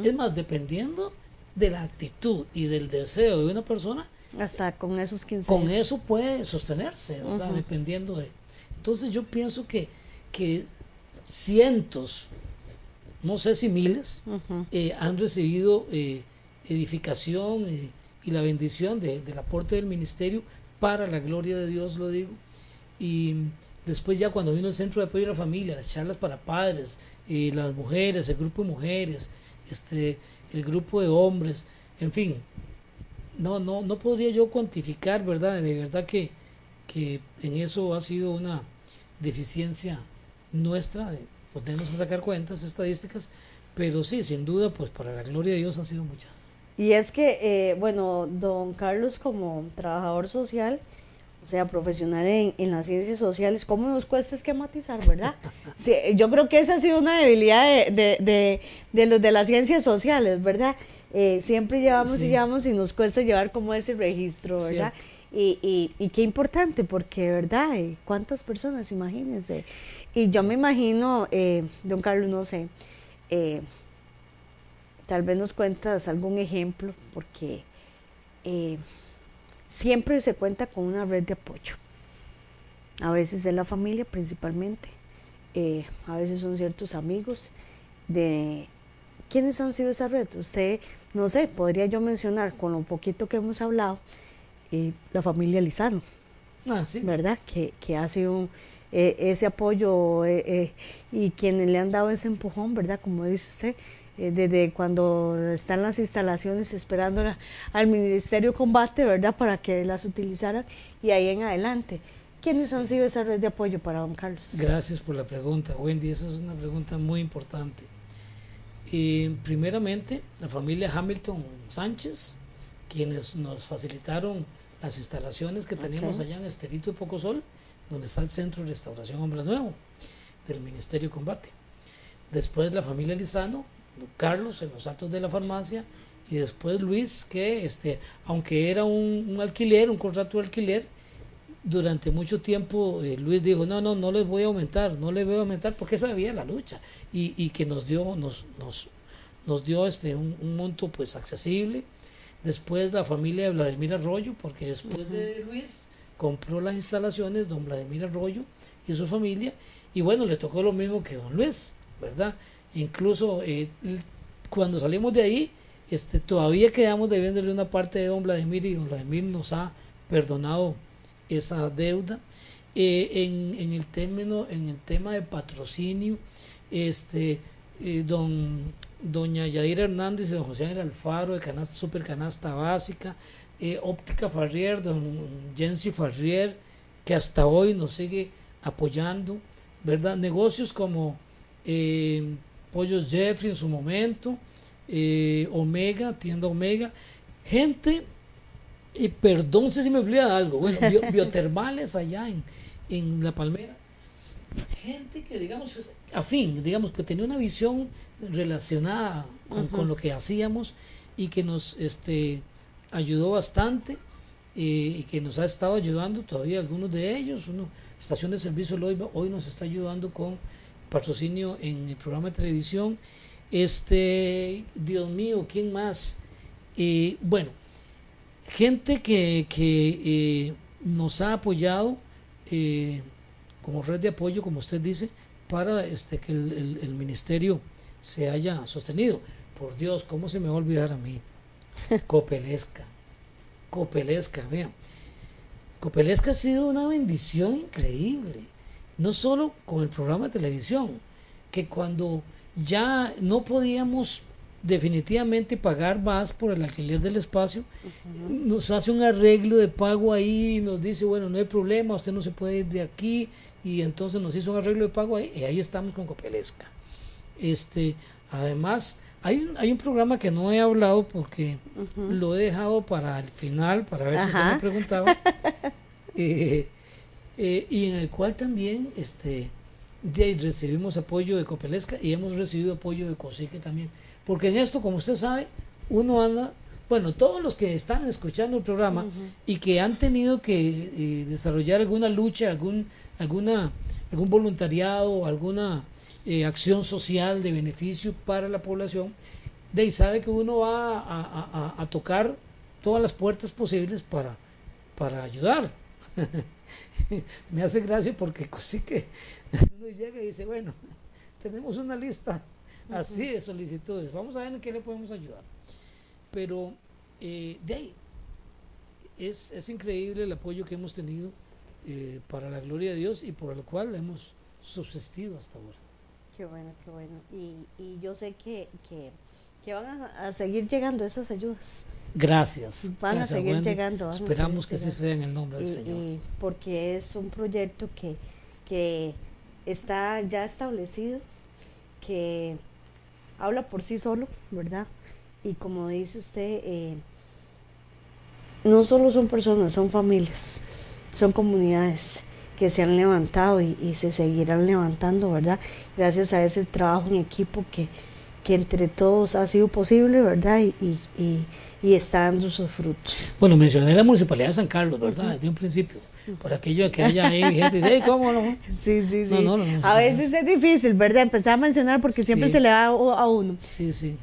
Es más, dependiendo de la actitud y del deseo de una persona, hasta con esos 15 Con eso puede sostenerse, ¿verdad? Dependiendo de... Entonces yo pienso que, que cientos, no sé si miles, eh, han recibido eh, edificación eh, y la bendición del aporte del ministerio para la gloria de Dios, lo digo. Y después ya cuando vino el Centro de Apoyo a la Familia, las charlas para padres, las mujeres, el grupo de mujeres, este, el grupo de hombres, en fin, no, no, no podría yo cuantificar, ¿verdad? De verdad que, que en eso ha sido una deficiencia nuestra pues tenemos que sacar cuentas, estadísticas, pero sí, sin duda, pues para la gloria de Dios han sido muchas. Y es que, eh, bueno, don Carlos como trabajador social, o sea, profesional en, en, las ciencias sociales, ¿cómo nos cuesta esquematizar, verdad? Sí, yo creo que esa ha sido una debilidad de, de, de, los de las ciencias sociales, ¿verdad? Eh, siempre llevamos y llevamos y nos cuesta llevar como ese registro, ¿verdad? Y, y, y, qué importante, porque, ¿verdad? Eh, ¿Cuántas personas, imagínense? Y yo me imagino, eh, don Carlos, no sé, eh, tal vez nos cuentas algún ejemplo, porque siempre se cuenta con una red de apoyo. A veces es la familia principalmente, a veces son ciertos amigos. de ¿Quiénes han sido esa red? Usted, no sé, podría yo mencionar con lo poquito que hemos hablado, la familia Lizano. Ah, sí. ¿Verdad? Que, que ha sido un eh, ese apoyo eh, eh, y quienes le han dado ese empujón, ¿verdad? Como dice usted, desde cuando están las instalaciones esperando al Ministerio Combate, ¿verdad? Para que las utilizaran y ahí en adelante. ¿Quiénes han sido esa red de apoyo para don Carlos? Gracias por la pregunta, Wendy. Esa es una pregunta muy importante. Primeramente, la familia Hamilton Sánchez, quienes nos facilitaron las instalaciones que teníamos allá en Esterito de Pocosol, donde está el Centro de Restauración Hombre Nuevo del Ministerio de Combate. Después la familia Lizano, Carlos en los altos de la farmacia y después Luis que este aunque era un, alquiler, un contrato de alquiler, durante mucho tiempo eh, Luis dijo, no, no, no les voy a aumentar, no les voy a aumentar porque sabía la lucha y, y que nos dio, nos, nos, nos dio este un, un monto pues accesible. Después la familia de Vladimir Arroyo, porque después de Luis compró las instalaciones don Vladimir Arroyo y su familia, y bueno, le tocó lo mismo que don Luis, ¿verdad? Incluso eh, cuando salimos de ahí, este, todavía quedamos debiéndole una parte de don Vladimir y don Vladimir nos ha perdonado esa deuda. Eh, en, el término, en el tema de patrocinio, este, eh, don, doña Yaira Hernández y don José Ángel Alfaro de canasta, Super Canasta Básica, eh, Óptica Farrier, don Jensi Farrier, que hasta hoy nos sigue apoyando, ¿verdad? Negocios como Pollos Jeffrey en su momento, Omega, tienda Omega, gente, y perdón si me olvida algo, bueno, biotermales allá en, en La Palmera, gente que, digamos, es afín, digamos, que tenía una visión relacionada con, lo que hacíamos y que nos este, ayudó bastante eh, y que nos ha estado ayudando todavía algunos de ellos. Uno, Estación de Servicio hoy, hoy nos está ayudando con patrocinio en el programa de televisión. Este, Dios mío, ¿quién más? Eh, bueno, gente que, que eh, nos ha apoyado eh, como red de apoyo, como usted dice, para este, que el, ministerio se haya sostenido. Por Dios, ¿cómo se me va a olvidar a mí? Copelesca. Copelesca, vean. Copelesca ha sido una bendición increíble. No solo con el programa de televisión, que cuando ya no podíamos definitivamente pagar más por el alquiler del espacio, nos hace un arreglo de pago ahí, nos dice, bueno, no hay problema, usted no se puede ir de aquí, y entonces nos hizo un arreglo de pago ahí, y ahí estamos con Copelesca. Este, además, hay un, hay un programa que no he hablado porque lo he dejado para el final, para ver si usted me preguntaba, eh, eh, y en el cual también este, de ahí recibimos apoyo de Copelesca y hemos recibido apoyo de Cosique también porque en esto, como usted sabe, uno anda, bueno, todos los que están escuchando el programa y que han tenido que eh, desarrollar alguna lucha, algún, alguna, algún voluntariado, alguna eh, acción social de beneficio para la población, de ahí sabe que uno va a, tocar todas las puertas posibles para, para ayudar. Me hace gracia porque sí que uno llega y dice, bueno, tenemos una lista así de solicitudes. Vamos a ver en qué le podemos ayudar. Pero eh, de ahí, es, es, increíble el apoyo que hemos tenido eh, para la gloria de Dios y por el cual hemos subsistido hasta ahora. Qué bueno, qué bueno. Y, y yo sé que, que, que van a, seguir llegando esas ayudas. Gracias. Van a seguir llegando. Esperamos que así sea en el nombre del Señor. porque es un proyecto que, que está ya establecido, que habla por sí solo, ¿verdad? Y como dice usted, eh, no solo son personas, son familias, son comunidades que se han levantado y, se seguirán levantando, ¿verdad? Gracias a ese trabajo en equipo que, que entre todos ha sido posible, ¿verdad? Y, y, y, está dando sus frutos. Bueno, mencioné la Municipalidad de San Carlos, ¿verdad? Desde un principio por aquello de que haya ahí gente dice, ¿cómo no? Sí, sí, sí. a veces es difícil, ¿verdad? Empezar a mencionar porque siempre se le da a uno. Sí, sí.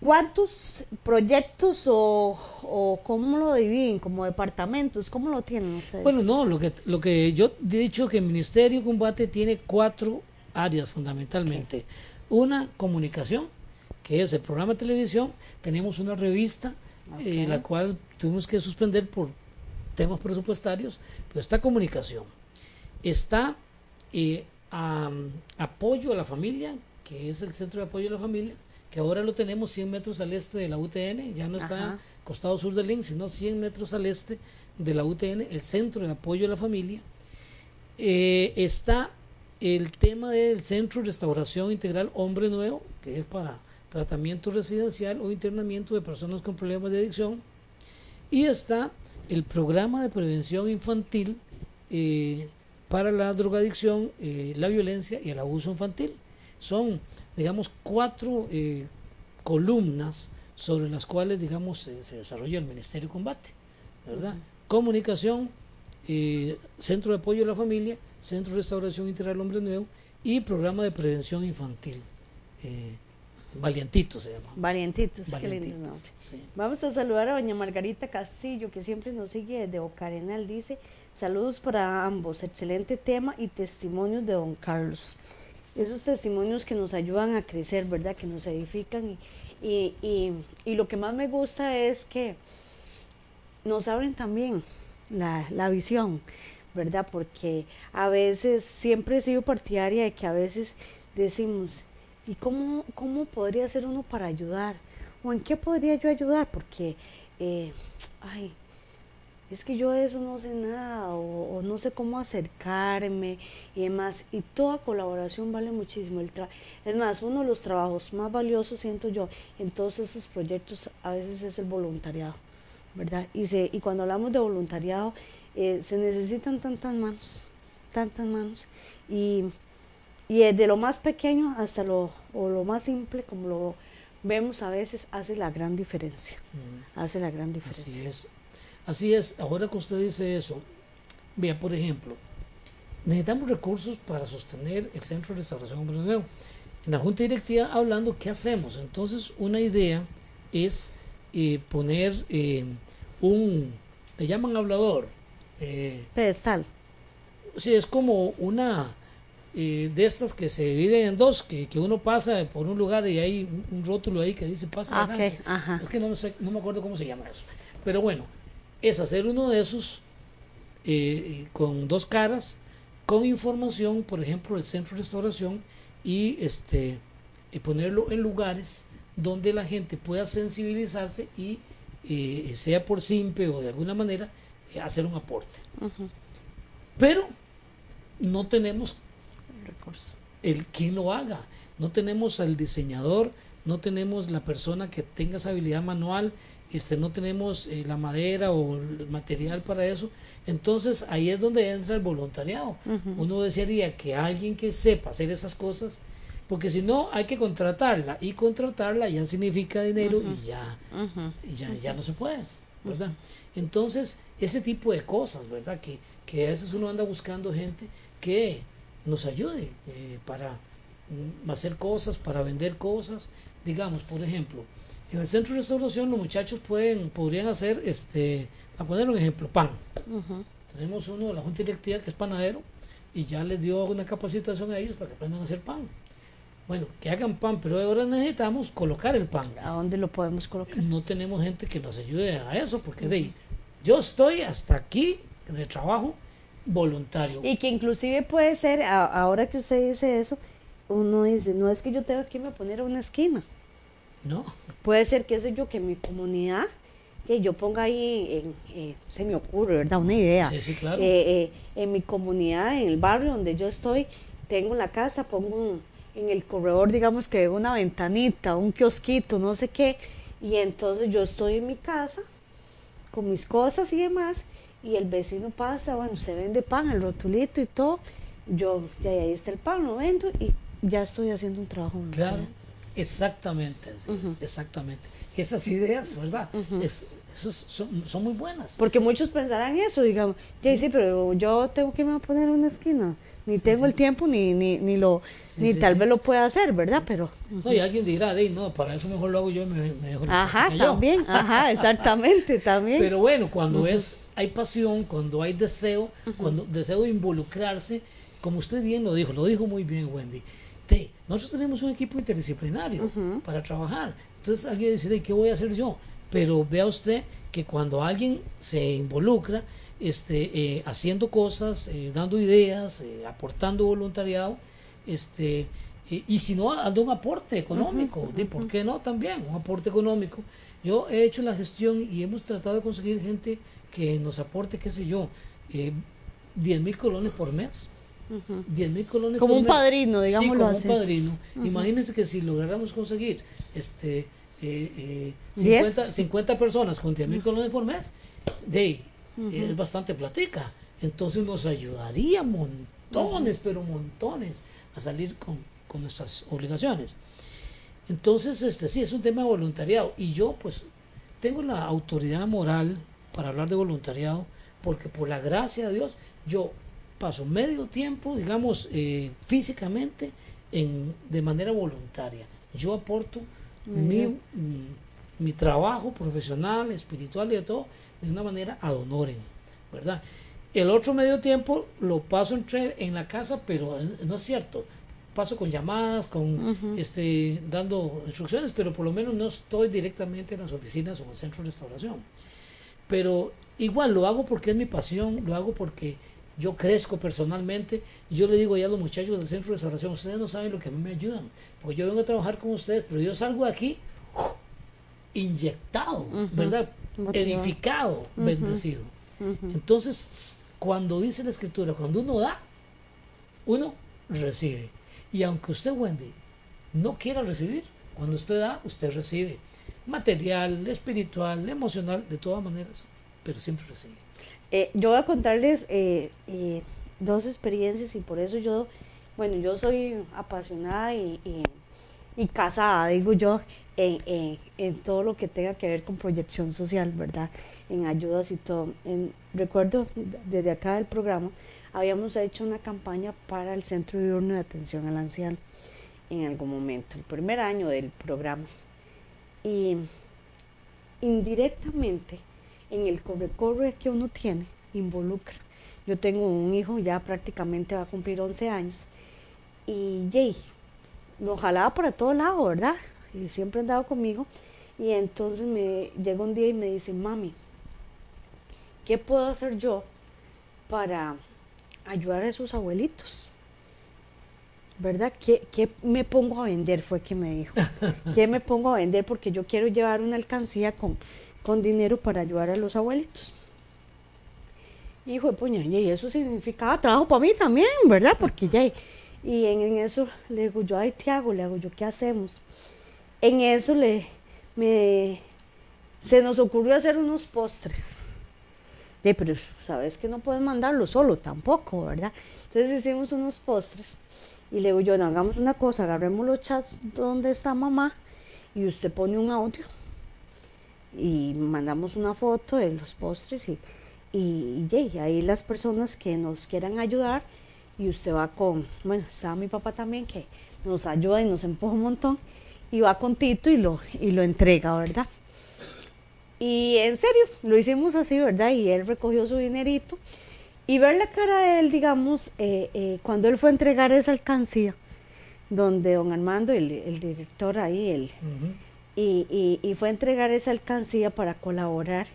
¿Cuántos proyectos o, o cómo lo dividen? ¿Como departamentos? ¿Cómo lo tienen ustedes? Bueno, no, lo que, lo que yo he dicho que el Ministerio de Combate tiene cuatro áreas fundamentalmente. Una, comunicación, que es el programa de televisión. Tenemos una revista, eh, la cual tuvimos que suspender por temas presupuestarios, pero está comunicación, está eh, apoyo a la familia, que es el centro de apoyo a la familia, que ahora lo tenemos 100 metros al este de la UTN, ya no está costado sur del link, sino 100 metros al este de la UTN, el centro de apoyo a la familia. Eh, está el tema del centro de restauración integral Hombre Nuevo, que es para tratamiento residencial o internamiento de personas con problemas de adicción. Y está el programa de prevención infantil eh, para la drogadicción, eh, la violencia y el abuso infantil. Son, digamos, cuatro eh, columnas sobre las cuales, digamos, se desarrolla el Ministerio de Combate, ¿verdad? Comunicación, Centro de Apoyo a la Familia, Centro de Restauración Integral Hombre Nuevo y Programa de Prevención Infantil. Valientito se llama. Valientitos, qué Valientitos, lindo nombre. sí. Vamos a saludar a doña Margarita Castillo, que siempre nos sigue desde Ocarenal. Dice, saludos para ambos, excelente tema y testimonios de don Carlos. Esos testimonios que nos ayudan a crecer, ¿verdad? Que nos edifican. Y, y, y, y lo que más me gusta es que nos abren también la, la visión, ¿verdad? Porque a veces siempre he sido partidaria de que a veces decimos, ¿y cómo, cómo podría ser uno para ayudar? ¿O en qué podría yo ayudar? Porque, eh, ay, es que yo de eso no sé nada o, o no sé cómo acercarme y demás. Y toda colaboración vale muchísimo. El tra- es más, uno de los trabajos más valiosos, siento yo, en todos esos proyectos a veces es el voluntariado, ¿verdad? Y, se, y cuando hablamos de voluntariado, eh, se necesitan tantas manos, tantas manos. Y, y desde lo más pequeño hasta lo, o lo más simple, como lo vemos a veces, hace la gran diferencia. Mm. Hace la gran diferencia. Así es. Así es, ahora que usted dice eso, vea, por ejemplo, necesitamos recursos para sostener el Centro de Restauración Empresarial. En la Junta Directiva hablando, ¿qué hacemos? Entonces, una idea es eh, poner eh, un, le llaman hablador, eh, Pedestal. sí, es como una eh, de estas que se dividen en dos, que, que uno pasa por un lugar y hay un, un rótulo ahí que dice pasa Ah, ajá. Es que no, me sé- no me acuerdo cómo se llama eso. Pero bueno, es hacer uno de esos eh, con dos caras, con información, por ejemplo, del centro de restauración y este y ponerlo en lugares donde la gente pueda sensibilizarse y eh, sea por simple o de alguna manera eh, hacer un aporte. Pero no tenemos. El quien lo haga. No tenemos al diseñador, no tenemos la persona que tenga esa habilidad manual, este, no tenemos eh, la madera o el material para eso. Entonces ahí es donde entra el voluntariado. Uno desearía que alguien que sepa hacer esas cosas, porque si no hay que contratarla y contratarla ya significa dinero y ya y ya, ya no se puede, ¿verdad? Entonces, ese tipo de cosas, ¿verdad? Que, que a veces uno anda buscando gente que nos ayude eh, para mm, hacer cosas, para vender cosas. Digamos, por ejemplo, en el centro de restauración los muchachos pueden, podrían hacer, este, a poner un ejemplo, pan. Tenemos uno de la Junta Directiva que es panadero y ya les dio una capacitación a ellos para que aprendan a hacer pan. Bueno, que hagan pan, pero ahora necesitamos colocar el pan ¿A dónde lo podemos colocar? no tenemos gente que nos ayude a eso, porque de ahí, yo estoy hasta aquí de trabajo voluntario. Y que inclusive puede ser, a- ahora que usted dice eso, uno dice, no es que yo tenga que irme a poner a una esquina. No, Puede ser, qué sé yo, que mi comunidad, que yo ponga ahí, en, eh, se me ocurre, ¿verdad? Una idea. Sí, sí, claro. Eh, eh, en mi comunidad, en el barrio donde yo estoy, tengo la casa, pongo un- en el corredor, digamos que una ventanita, un kiosquito, no sé qué, y entonces yo estoy en mi casa con mis cosas y demás, y el vecino pasa, bueno, se vende pan, el rotulito y todo, yo, ya ahí está el pan, lo vendo y ya estoy haciendo un trabajo. claro, exactamente, así es, exactamente. Esas ideas, ¿verdad? Es- esas son, son muy buenas. Porque muchos pensarán eso, digamos, ya sí, pero yo tengo que a poner en una esquina, ni tengo el tiempo, ni, ni, ni lo, Sí, ni tal vez lo pueda hacer, ¿verdad? Pero, No, y alguien dirá, "Dey, no, para eso mejor lo hago yo y me, me dejo ajá, práctica yo". también, ajá, exactamente, también. Pero bueno, cuando es, hay pasión, cuando hay deseo, cuando deseo de involucrarse, como usted bien lo dijo, lo dijo muy bien Wendy, te- nosotros tenemos un equipo interdisciplinario para trabajar. Entonces alguien dice, "Dey, ¿qué voy a hacer yo? Pero vea usted que cuando alguien se involucra, este, eh, haciendo cosas, eh, dando ideas, eh, aportando voluntariado, este, y si no, dando un aporte económico, ¿de por qué no? También, un aporte económico. Yo he hecho la gestión y hemos tratado de conseguir gente que nos aporte, qué sé yo, eh, 10 mil colones por mes. 10 mil colones Como por un mes. padrino, Sí, digámoslo como así. un padrino. Imagínense que si lográramos conseguir este eh, eh, Diez. 50, 50 personas con 10 mil colones por mes, de, ahí, es bastante platica. Entonces nos ayudaría montones, pero montones, a salir con, con nuestras obligaciones. Entonces, este sí, es un tema de voluntariado. Y yo, pues, tengo la autoridad moral para hablar de voluntariado, porque por la gracia de Dios, yo paso medio tiempo, digamos, eh, físicamente, en, de manera voluntaria. yo aporto mi, mi, trabajo profesional, espiritual y de todo de una manera ad honorem, ¿verdad? El otro medio tiempo lo paso entre, en la casa, pero no es cierto. Paso con llamadas, con este, dando instrucciones, pero por lo menos no estoy directamente en las oficinas o en el centro de restauración. Pero igual lo hago porque es mi pasión, lo hago porque yo crezco personalmente. Yo le digo ya a los muchachos del centro de restauración, ustedes no saben lo que a mí me ayudan, porque yo vengo a trabajar con ustedes, pero yo salgo de aquí inyectado, ¿verdad? Edificado, bendecido. Entonces, cuando dice la escritura, cuando uno da, uno recibe. Y aunque usted, Wendy, no quiera recibir, cuando usted da, usted recibe. Material, espiritual, emocional, de todas maneras, pero siempre recibe. Eh, yo voy a contarles eh, eh, dos experiencias y por eso yo, bueno, yo soy apasionada y, y, casada, digo yo, en, en, todo lo que tenga que ver con proyección social, ¿verdad? En ayudas y todo. recuerdo desde acá del programa, habíamos hecho una campaña para el Centro Diurno de Atención al Anciano en algún momento, el primer año del programa. Y indirectamente, en el corre-corre que uno tiene, involucra. Yo tengo un hijo, ya prácticamente va a cumplir 11 años, y Jay, lo jalaba para todo lado, ¿verdad? Y siempre andaba conmigo. Y entonces me llega un día y me dice, mami, ¿qué puedo hacer yo para ayudar a esos abuelitos? ¿Verdad? ¿Qué, ¿Qué, me pongo a vender? Fue que me dijo. ¿Qué me pongo a vender? Porque yo quiero llevar una alcancía con, con dinero para ayudar a los abuelitos. Y dijo, puña, y eso significaba trabajo para mí también, ¿verdad? Porque ya, y en, eso le digo yo, ay, Tiago, le hago yo, ¿qué hacemos? En eso le, me, se nos ocurrió hacer unos postres. De, pero sabes que no puedes mandarlo solo tampoco, ¿verdad? Entonces hicimos unos postres y le digo yo, hagamos una cosa, agarremos los chats donde está mamá y usted pone un audio y mandamos una foto de los postres y, y, ahí las personas que nos quieran ayudar y usted va con, bueno, estaba mi papá también que nos ayuda y nos empuja un montón y va con Tito y lo, y lo entrega, ¿verdad? Y en serio, lo hicimos así, ¿verdad? Y él recogió su dinerito y ver la cara de él, digamos, eh, eh, cuando él fue a entregar esa alcancía, donde don Armando, el, el director ahí, el, y, y, fue a entregar esa alcancía para colaborar.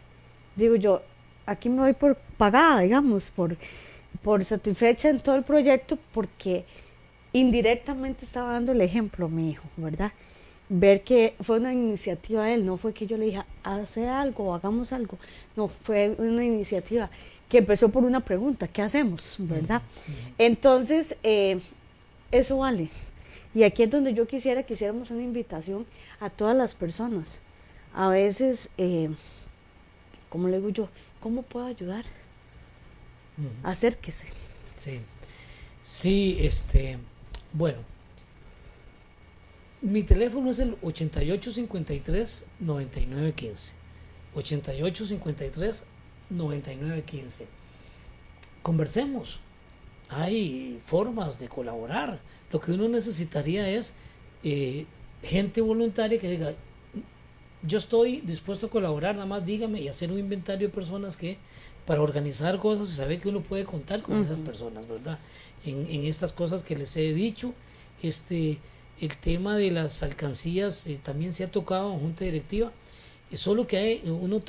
Digo yo, aquí me voy por pagada, digamos, por, por satisfecha en todo el proyecto, porque indirectamente estaba dando el ejemplo a mi hijo, ¿verdad? Ver que fue una iniciativa de él, no fue que yo le dije, hace algo, hagamos algo, no, fue una iniciativa que empezó por una pregunta, ¿qué hacemos? ¿Verdad? Entonces, eh, eso vale. Y aquí es donde yo quisiera que hiciéramos una invitación a todas las personas. A veces, eh, como le digo yo, ¿cómo puedo ayudar? Acérquese. Sí. Sí, este, bueno. Mi teléfono es el 8853-9915. 8853-9915. Conversemos. Hay formas de colaborar. Lo que uno necesitaría es eh, gente voluntaria que diga, yo estoy dispuesto a colaborar, nada más dígame y hacer un inventario de personas que para organizar cosas y saber que uno puede contar con esas personas, ¿verdad? En, en, estas cosas que les he dicho, este, el tema de las alcancías eh, también se ha tocado en junta directiva, es solo que hay, uno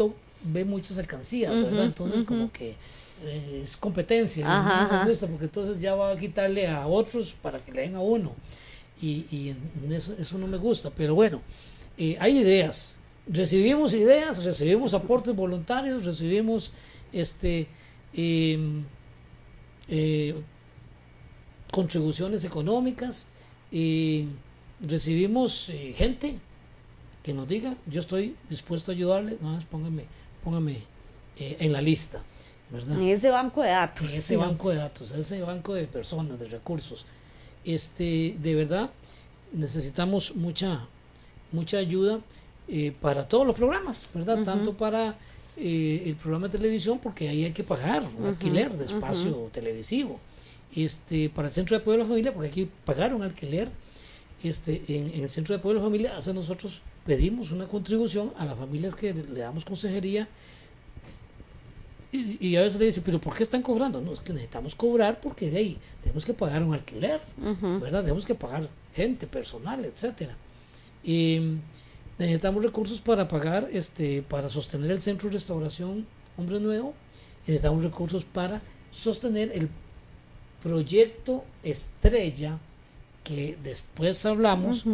ve muchas alcancías, ¿verdad? Entonces como que eh, es competencia, porque entonces ya va a quitarle a otros para que le den a uno. Y, eso, eso, no me gusta, pero bueno, eh, hay ideas, recibimos ideas, recibimos aportes voluntarios, recibimos este em, eh, contribuciones económicas, y recibimos eh, gente que nos diga, yo estoy dispuesto a ayudarle, nada más póngame, póngame en la lista. ¿verdad? En ese banco de datos. En ese banco de datos, ese banco de personas, de recursos este, de verdad necesitamos mucha, mucha ayuda eh, para todos los programas, ¿verdad? Tanto para eh, el programa de televisión, porque ahí hay que pagar un alquiler de espacio televisivo. Este, para el Centro de Apoyo de la Familia, porque hay que pagar un alquiler. este, en, el Centro de Apoyo a la Familia, hace nosotros pedimos una contribución a las familias que le damos consejería y, a veces le dicen, pero ¿por qué están cobrando? No, es que necesitamos cobrar porque de ahí tenemos que pagar un alquiler, ¿verdad? Tenemos que pagar gente, personal, etcétera. Y necesitamos recursos para pagar, este, para sostener el centro de restauración Hombre Nuevo, necesitamos recursos para sostener el proyecto estrella que después hablamos,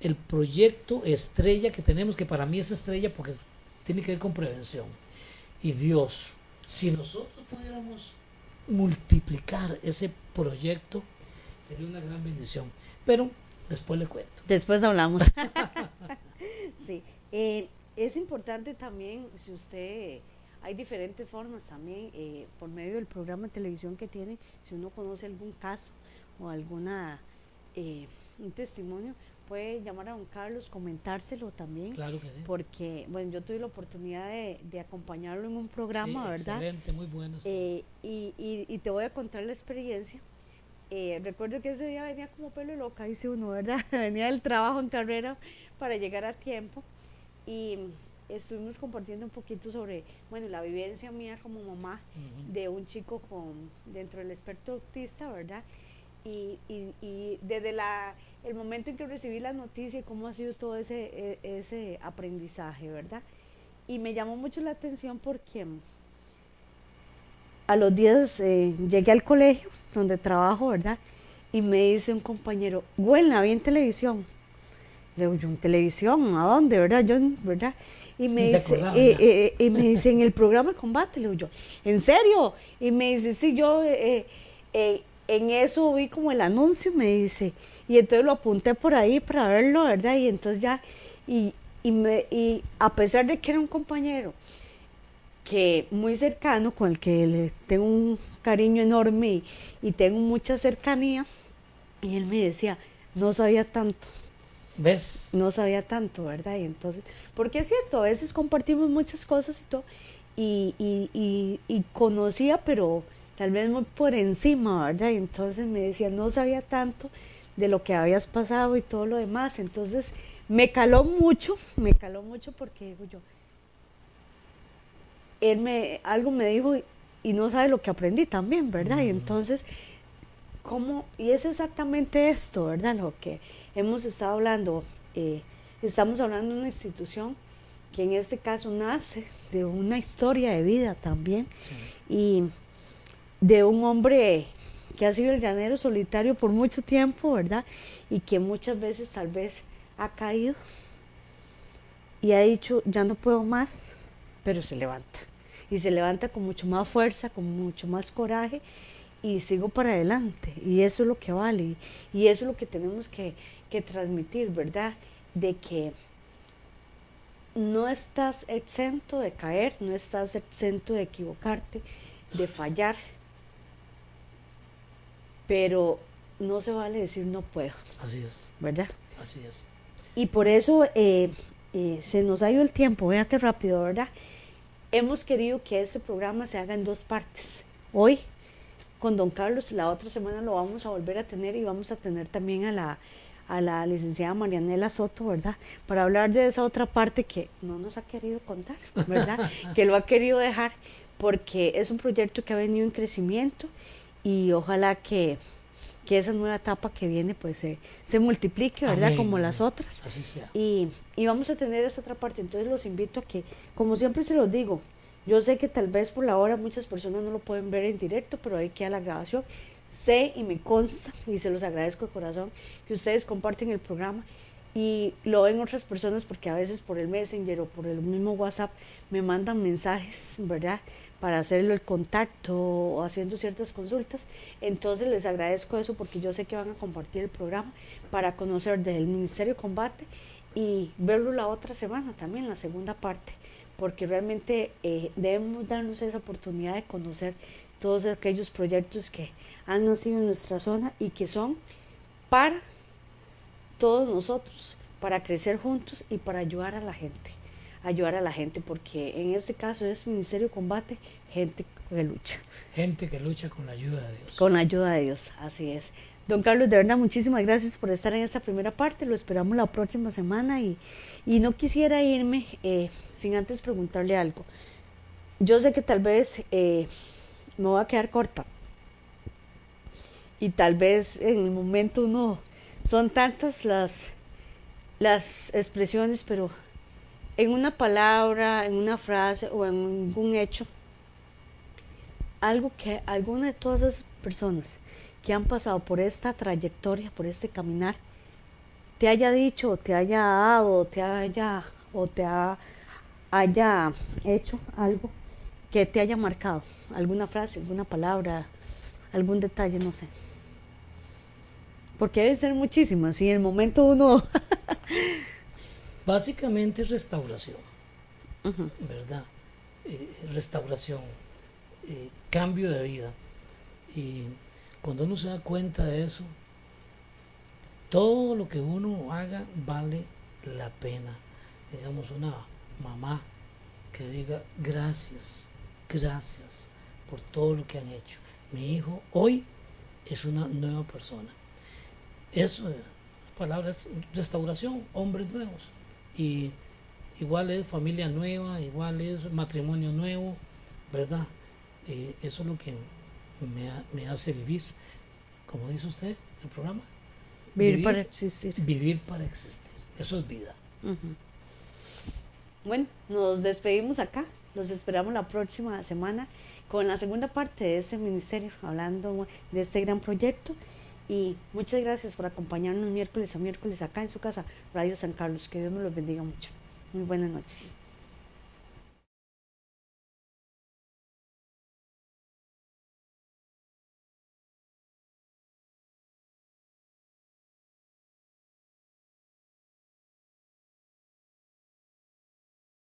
el proyecto estrella que tenemos, que para mí es estrella porque tiene que ver con prevención. Y Dios, si nosotros pudiéramos multiplicar ese proyecto, sería una gran bendición. Pero después le cuento. Después hablamos. sí. Eh, es importante también, si usted, hay diferentes formas también, eh, por medio del programa de televisión que tiene, si uno conoce algún caso o alguna, eh, un testimonio, puede llamar a don Carlos, comentárselo también. Claro que sí. Porque, bueno, yo tuve la oportunidad de, acompañarlo en un programa, ¿verdad? Excelente, muy bueno. Eh, y, y, te voy a contar la experiencia. Eh, recuerdo que ese día venía como pelo loca, dice uno, ¿verdad? venía del trabajo en carrera para llegar a tiempo. Y estuvimos compartiendo un poquito sobre, bueno, la vivencia mía como mamá de un chico con dentro del experto autista, ¿verdad? Y, y, y desde la el momento en que recibí la noticia y cómo ha sido todo ese, e, ese aprendizaje, ¿verdad? Y me llamó mucho la atención porque a los días eh, llegué al colegio donde trabajo, ¿verdad? Y me dice un compañero, Gwen, la vi en televisión. Le digo, yo en televisión, ¿a dónde, verdad? Yo, ¿verdad? Y me, dice, eh, eh, y me dice, en el programa de combate, le digo yo, ¿en serio? Y me dice, sí, yo en eso vi como el anuncio, me dice, y entonces lo apunté por ahí para verlo, ¿verdad? Y entonces ya, y, y, me, y a pesar de que era un compañero que muy cercano, con el que le tengo un cariño enorme y, tengo mucha cercanía, y él me decía, no sabía tanto. ¿Ves? No sabía tanto, ¿verdad? Y entonces, porque es cierto, a veces compartimos muchas cosas y todo, y, y, y conocía, pero tal vez muy por encima, ¿verdad? Y entonces me decía, no sabía tanto, de lo que habías pasado y todo lo demás. Entonces me caló mucho, me caló mucho porque digo yo, él me, algo me dijo y, no sabe lo que aprendí también, ¿verdad? Y mm. entonces, ¿cómo? Y es exactamente esto, ¿verdad? Lo que hemos estado hablando. Eh, estamos hablando de una institución que en este caso nace de una historia de vida también y de un hombre que ha sido el llanero solitario por mucho tiempo, ¿verdad? Y que muchas veces tal vez ha caído y ha dicho, ya no puedo más, pero se levanta. Y se levanta con mucho más fuerza, con mucho más coraje y sigo para adelante. Y eso es lo que vale. Y eso es lo que tenemos que, que transmitir, ¿verdad? De que no estás exento de caer, no estás exento de equivocarte, de fallar, pero no se vale decir no puedo. Así es. ¿Verdad? Así es. Y por eso eh, eh, se nos ha ido el tiempo, vea qué rápido, ¿verdad? Hemos querido que este programa se haga en dos partes. Hoy con don Carlos, la otra semana lo vamos a volver a tener y vamos a tener también a la, a la licenciada Marianela Soto, ¿verdad? Para hablar de esa otra parte que no nos ha querido contar, ¿verdad? que lo ha querido dejar porque es un proyecto que ha venido en crecimiento y ojalá que, esa nueva etapa que viene pues se, se multiplique, ¿verdad? como las otras. Así sea. Y, y vamos a tener esa otra parte. Entonces los invito a que, como siempre se los digo, yo sé que tal vez por la hora muchas personas no lo pueden ver en directo, pero ahí queda la grabación. Sé y me consta, y se los agradezco de corazón, que ustedes comparten el programa y lo ven otras personas porque a veces por el Messenger o por el mismo WhatsApp me mandan mensajes, ¿verdad? para hacerlo el contacto o haciendo ciertas consultas. Entonces les agradezco eso porque yo sé que van a compartir el programa para conocer del Ministerio de Combate y verlo la otra semana también, la segunda parte, porque realmente eh, debemos darnos esa oportunidad de conocer todos aquellos proyectos que han nacido en nuestra zona y que son para todos nosotros, para crecer juntos y para ayudar a la gente ayudar a la gente, porque en este caso es Ministerio Combate, gente que lucha. Gente que lucha con la ayuda de Dios. Con la ayuda de Dios, así es. Don Carlos, de verdad, muchísimas gracias por estar en esta primera parte. Lo esperamos la próxima semana y, y no quisiera irme eh, sin antes preguntarle algo. Yo sé que tal vez eh, me voy a quedar corta y tal vez en el momento uno son tantas las, las expresiones, pero en una palabra, en una frase o en algún hecho, algo que alguna de todas esas personas que han pasado por esta trayectoria, por este caminar, te haya dicho, te haya dado, te haya, o te haya hecho algo que te haya marcado, alguna frase, alguna palabra, algún detalle, no sé. Porque deben ser muchísimas y en el momento uno... Básicamente restauración, ¿verdad? Eh, restauración, eh, cambio de vida. Y cuando uno se da cuenta de eso, todo lo que uno haga vale la pena. Digamos, una mamá que diga gracias, gracias por todo lo que han hecho. Mi hijo hoy es una nueva persona. Eso, palabras, restauración, hombres nuevos. Y igual es familia nueva, igual es matrimonio nuevo, ¿verdad? Eh, eso es lo que me, hace vivir. Como dice usted, el programa. Vivir, para existir. Vivir para existir. Eso es vida. Bueno, nos despedimos acá. Los esperamos la próxima semana con la segunda parte de este ministerio, hablando de este gran proyecto. Y muchas gracias por acompañarnos miércoles a miércoles acá en su casa, Radio San Carlos. Que Dios nos los bendiga mucho. Muy buenas noches.